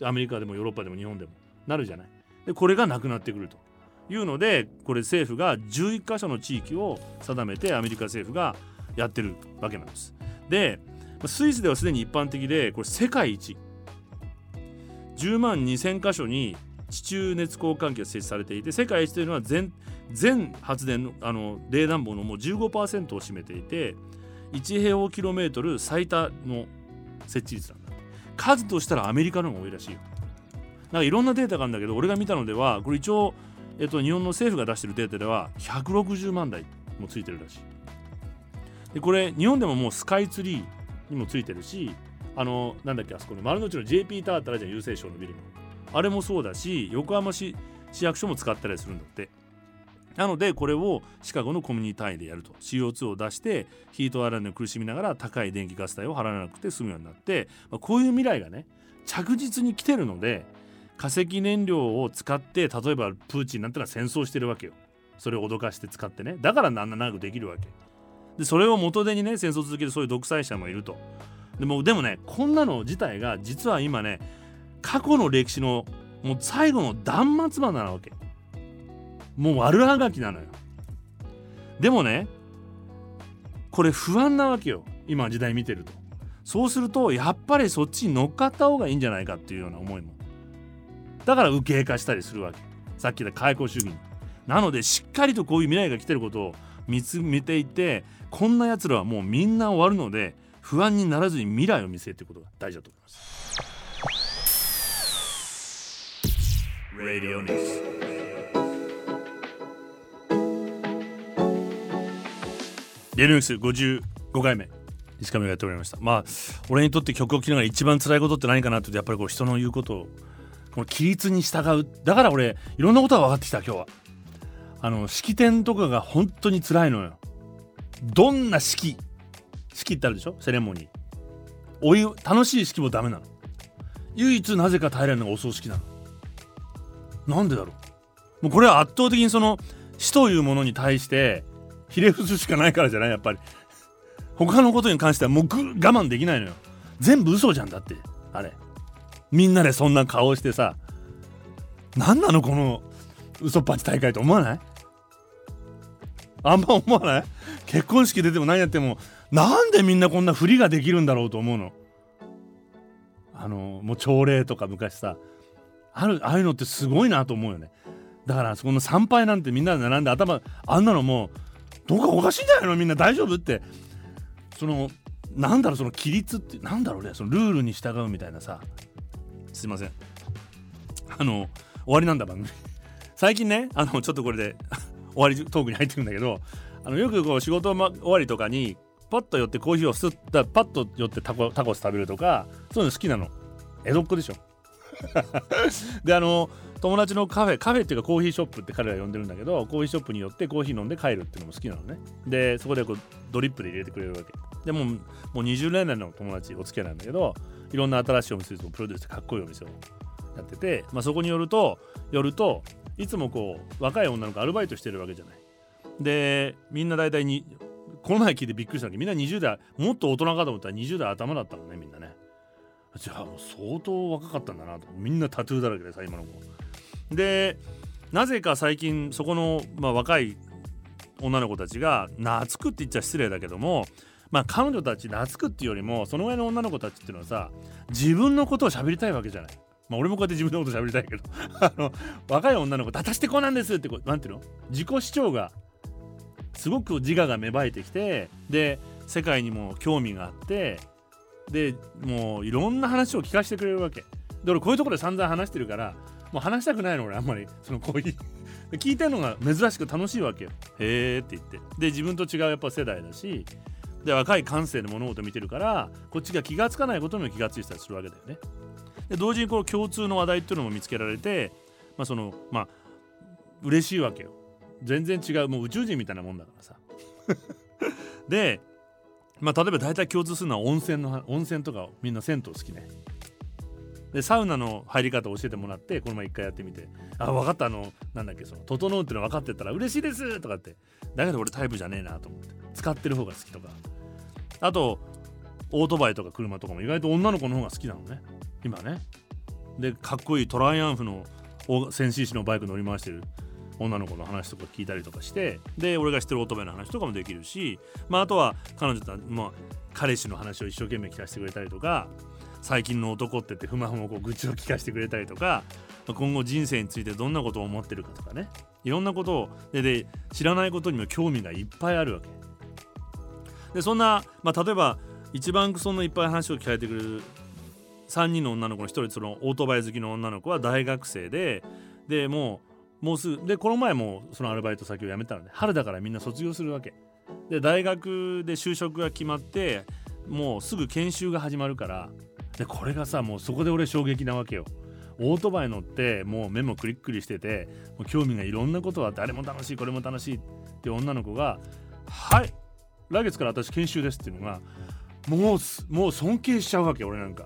アメリカでもヨーロッパでも日本でもなるじゃない。でこれがなくなってくるというのでこれ政府が11カ所の地域を定めてアメリカ政府がやってるわけなんです。でスイスではすでに一般的でこれ世界一10万2000箇所に地中熱交換器が設置されていて世界一というのは全全発電のあの冷暖房のもう15%を占めていて1平方キロメートル最多の設置率なんだ。数としたらアメリカの方が多いらしいよ。なんかいろんなデータがあるんだけど俺が見たのではこれ一応、えっと、日本の政府が出してるデータでは160万台もついてるらしい。でこれ日本でももうスカイツリーにもついてるしあのなんだっけあそこの丸の内の JP ターってあるじゃん郵政省のビルのあれもそうだし横浜市市役所も使ったりするんだって。なのでこれをシカゴのコミュニティ単位でやると。CO2 を出してヒートアイランドに苦しみながら高い電気ガス代を払わなくて済むようになって、まあ、こういう未来がね着実に来てるので化石燃料を使って例えばプーチンなんてのは戦争してるわけよ。それを脅かして使ってね。だからあんな長くできるわけ。でそれを元手にね戦争続けるそういう独裁者もいると。でもでもねこんなの自体が実は今ね過去の歴史のもう最後の断末魔なわけ。もう悪あがきなのよ。でもねこれ不安なわけよ。今時代見てると。そうするとやっぱりそっちに乗っかった方がいいんじゃないかっていうような思いも。だから右傾化したりするわけ。さっき言った開口主義なのでしっかりとこういう未来が来てることを見つめていてこんなやつらはもうみんな終わるので不安にならずに未来を見据えていくことが大事だと思います。Radio News レニュース55回目石上がやっておりました。まあ俺にとって曲を聴きながら一番辛いことって何かなってやっぱりこう人の言うことをこの規律に従う。だから俺いろんなことが分かってきた今日は。あの式典とかが本当に辛いのよ。どんな式式ってあるでしょ？セレモニー。お湯楽しい式もダメなの。唯一なぜか耐えられるのがお葬式なの。なんでだろう？もうこれは圧倒的にその死というものに対してひれ伏すしかないからじゃない？やっぱり。他のことに関してはもう我慢できないのよ。全部嘘じゃんだって。あれ。みんなでそんな顔してさ。何なのこの嘘っぱち大会と思わない？あんま思わない？結婚式出ても何やってもなんでみんなこんなふりができるんだろうと思うの？あのもう朝礼とか昔さあるああいうのってすごいなと思うよね。だからそこの参拝なんてみんなで並んで頭あんなのもうどうかおかしいんじゃないの？みんな大丈夫って。そのなんだろうその規律ってなんだろうねそのルールに従うみたいなさ。すいません。あの終わりなんだ番組。最近ねあのちょっとこれで終わりトークに入ってくんだけどあのよくこう仕事、ま、終わりとかにパッと寄ってコーヒーをすったパッと寄ってタコタコス食べるとかそういうの好きなの。江戸っ子でしょ。<laughs> であの友達のカフェカフェっていうかコーヒーショップって彼ら呼んでるんだけどコーヒーショップに寄ってコーヒー飲んで帰るっていうのも好きなのね。でそこでこうドリップで入れてくれるわけ。でももう20年来の友達お付き合いなんだけどいろんな新しいお店をプロデュースしてかっこいいお店をやってて、まあ、そこによると寄るといつもこう若い女の子アルバイトしてるわけじゃない。でみんな大体にこの前聞いてびっくりしたけ。どみんな20代もっと大人かと思ったら20代頭だったのねみんなね。じゃあもう相当若かったんだなと。みんなタトゥーだらけでさ今の子でなぜか最近そこの、まあ、若い女の子たちが懐くって言っちゃ失礼だけどもまあ彼女たち懐くっていうよりもそのぐらいの女の子たちっていうのはさ自分のことを喋りたいわけじゃない。まあ俺もこうやって自分のこと喋りたいけど。<laughs> あの若い女の子「私ってこうなんです」ってこうなんていうの？自己主張がすごく自我が芽生えてきてで世界にも興味があってでもういろんな話を聞かせてくれるわけ。で俺こういうところで散々話してるからもう話したくないの俺あんまり。そのコーヒー聞いてるのが珍しく楽しいわけよ。へえって言って。で自分と違うやっぱ世代だしで若い感性で物事見てるからこっちが気がつかないことにも気がついたりするわけだよね。で同時にこの共通の話題っていうのも見つけられてまあそのまあ嬉しいわけよ。全然違うもう宇宙人みたいなもんだからさ。<laughs> でまあ例えば大体共通するのは温泉の温泉とかみんな銭湯好きね。でサウナの入り方を教えてもらってこの前一回やってみて「あ分かったあのなんだっけその整うっていうの分かってたら嬉しいです」とかって。だけど俺タイプじゃねえなと思って。使ってる方が好きとか。あとオートバイとか車とかも意外と女の子の方が好きなのね。今ね。でかっこいいトライアンフの 1000cc のバイク乗り回してる。女の子の話とか聞いたりとかしてで俺が知ってるオートバイの話とかもできるし、まあ、あとは彼女と、まあ、彼氏の話を一生懸命聞かせてくれたりとか最近の男ってって不満をこう愚痴を聞かせてくれたりとか今後人生についてどんなことを思ってるかとかね。いろんなことをでで知らないことにも興味がいっぱいあるわけ。でそんな、まあ、例えば一番そんないっぱい話を聞かれてくれる3人の女の子の1人そのオートバイ好きの女の子は大学生ででもうもうすぐ。でこの前もそのアルバイト先を辞めたので春だからみんな卒業するわけ。で大学で就職が決まってもうすぐ研修が始まるからでこれがさもうそこで俺衝撃なわけよ。オートバイ乗ってもう目もクリックリしててもう興味がいろんなことあってあれも楽しいこれも楽しいって女の子が「はい来月から私研修です」っていうのがもうもう尊敬しちゃうわけ俺なんか。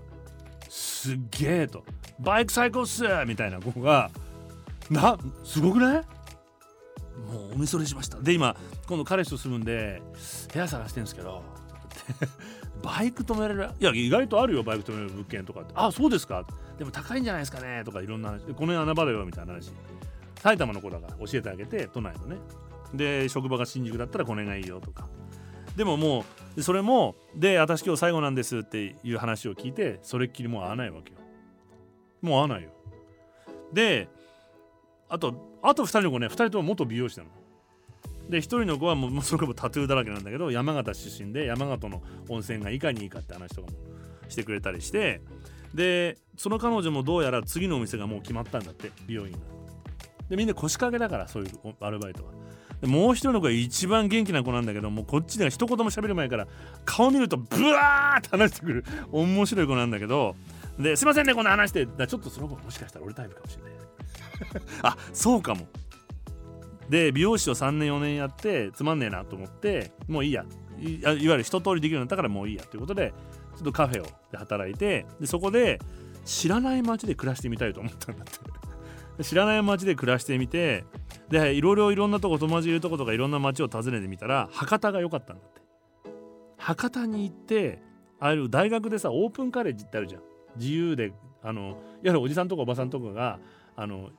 すっげえと。バイク最高っすみたいな子がなすごくない？もうおみそれしました。で今今度彼氏と住むんで部屋探してるんですけど <laughs> バイク止められる？いや意外とあるよバイク止めれる物件とかあそうですか。でも高いんじゃないですかね。とかいろんな話。この穴場だよみたいな話。埼玉の子だから教えてあげて都内のね。で職場が新宿だったらこれがいいよとか。でももうそれもで私今日最後なんですっていう話を聞いてそれっきりもう会わないわけよ。もう会わないよ。であとあと2人の子ね2人とも元美容師なの。で1人の子はもうそれこそタトゥーだらけなんだけど山形出身で山形の温泉がいかにいいかって話とかもしてくれたりしてでその彼女もどうやら次のお店がもう決まったんだって美容院が。でみんな腰掛けだからそういうアルバイトは。でもう一人の子が一番元気な子なんだけどもうこっちでは一言も喋る前から顔見るとブワーって話してくる面白い子なんだけどですいませんねこんな話して。だちょっとその子もしかしたら俺タイプかもしれない。<laughs> あそうかも。で美容師を3年4年やってつまんねえなと思ってもういいや。いわゆる一通りできるようになったからもういいや。ということでちょっとカフェをで働いてでそこで知らない街で暮らしてみたいと思ったんだって。<laughs> 知らない街で暮らしてみてでいろいろいろんなとこ友達いるとことかいろんな街を訪ねてみたら博多が良かったんだって。博多に行ってああいう大学でさオープンカレッジってあるじゃん。自由であのいわゆるおじさんとかおばさんとかがあの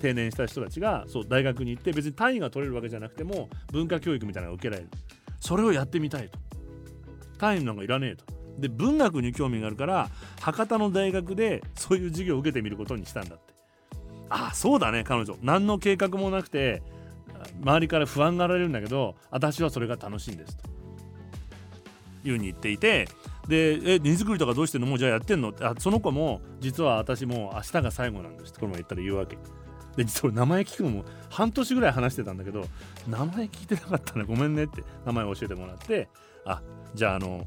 定年した人たちがそう大学に行って別に単位が取れるわけじゃなくても文化教育みたいなのが受けられる。それをやってみたいと。単位なんかいらねえと。で文学に興味があるから博多の大学でそういう授業を受けてみることにしたんだって。ああそうだね彼女。何の計画もなくて周りから不安がられるんだけど私はそれが楽しいんですと。いうふうに言っていてで「え荷造りとかどうしてんの？もうじゃあやってんの?」ってあその子も実は私もう明日が最後なんです。ってこの前言ったら言うわけ。で実は名前聞くのも半年ぐらい話してたんだけど名前聞いてなかったね。ごめんねって名前を教えてもらってあじゃああの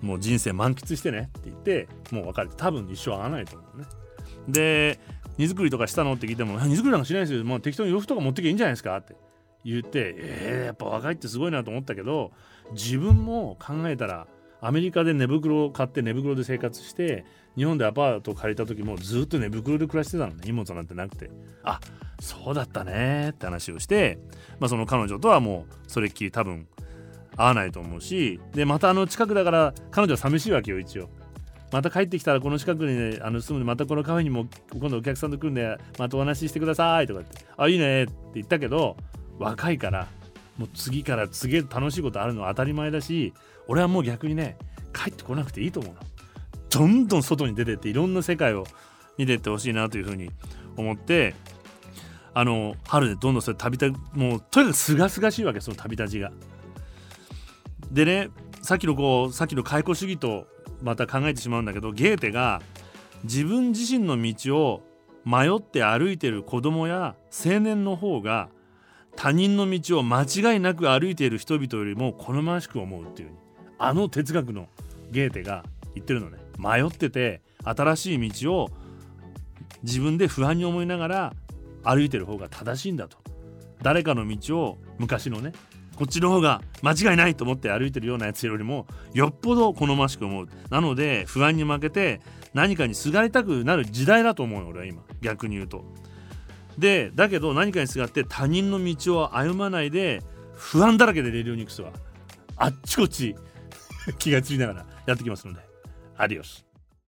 もう人生満喫してねって言ってもう別れて多分一生会わないと思うね。で荷造りとかしたのって聞いても荷造りなんかしないですよ。もう適当に洋服とか持ってきゃいいんじゃないですかって言ってえー、やっぱ若いってすごいなと思ったけど自分も考えたらアメリカで寝袋を買って寝袋で生活して日本でアパート借りた時もずっと寝袋で暮らしてたのね。荷物なんてなくて。あそうだったねって話をして、まあ、その彼女とはもうそれっきり多分会わないと思うしでまたあの近くだから彼女は寂しいわけよ一応。また帰ってきたらこの近くに、ね、あの住むんでまたこのカフェにも今度お客さんと来るんでまたお話ししてくださいとかって。あいいねって言ったけど若いからもう次から次へ楽しいことあるのは当たり前だし俺はもう逆にね帰ってこなくていいと思うの。どんどん外に出てっていろんな世界を見てってほしいなというふうに思ってあの春でどんどんそれ旅立もうとにかくすがすがしいわけその旅立ちが。でねさっきのこうさっきの解雇主義とまた考えてしまうんだけどゲーテが自分自身の道を迷って歩いてる子供や青年の方が他人の道を間違いなく歩いている人々よりも好ましく思うっていうあの哲学のゲーテが言ってるのね迷ってて新しい道を自分で不安に思いながら歩いてる方が正しいんだと。誰かの道を昔のねこっちの方が間違いないと思って歩いてるようなやつよりもよっぽど好ましく思う。なので不安に負けて何かにすがりたくなる時代だと思うよ俺は今。逆に言うと。でだけど何かにすがって他人の道を歩まないで不安だらけでレディオニクスはあっちこっち気がつりながらやってきますので。アディオス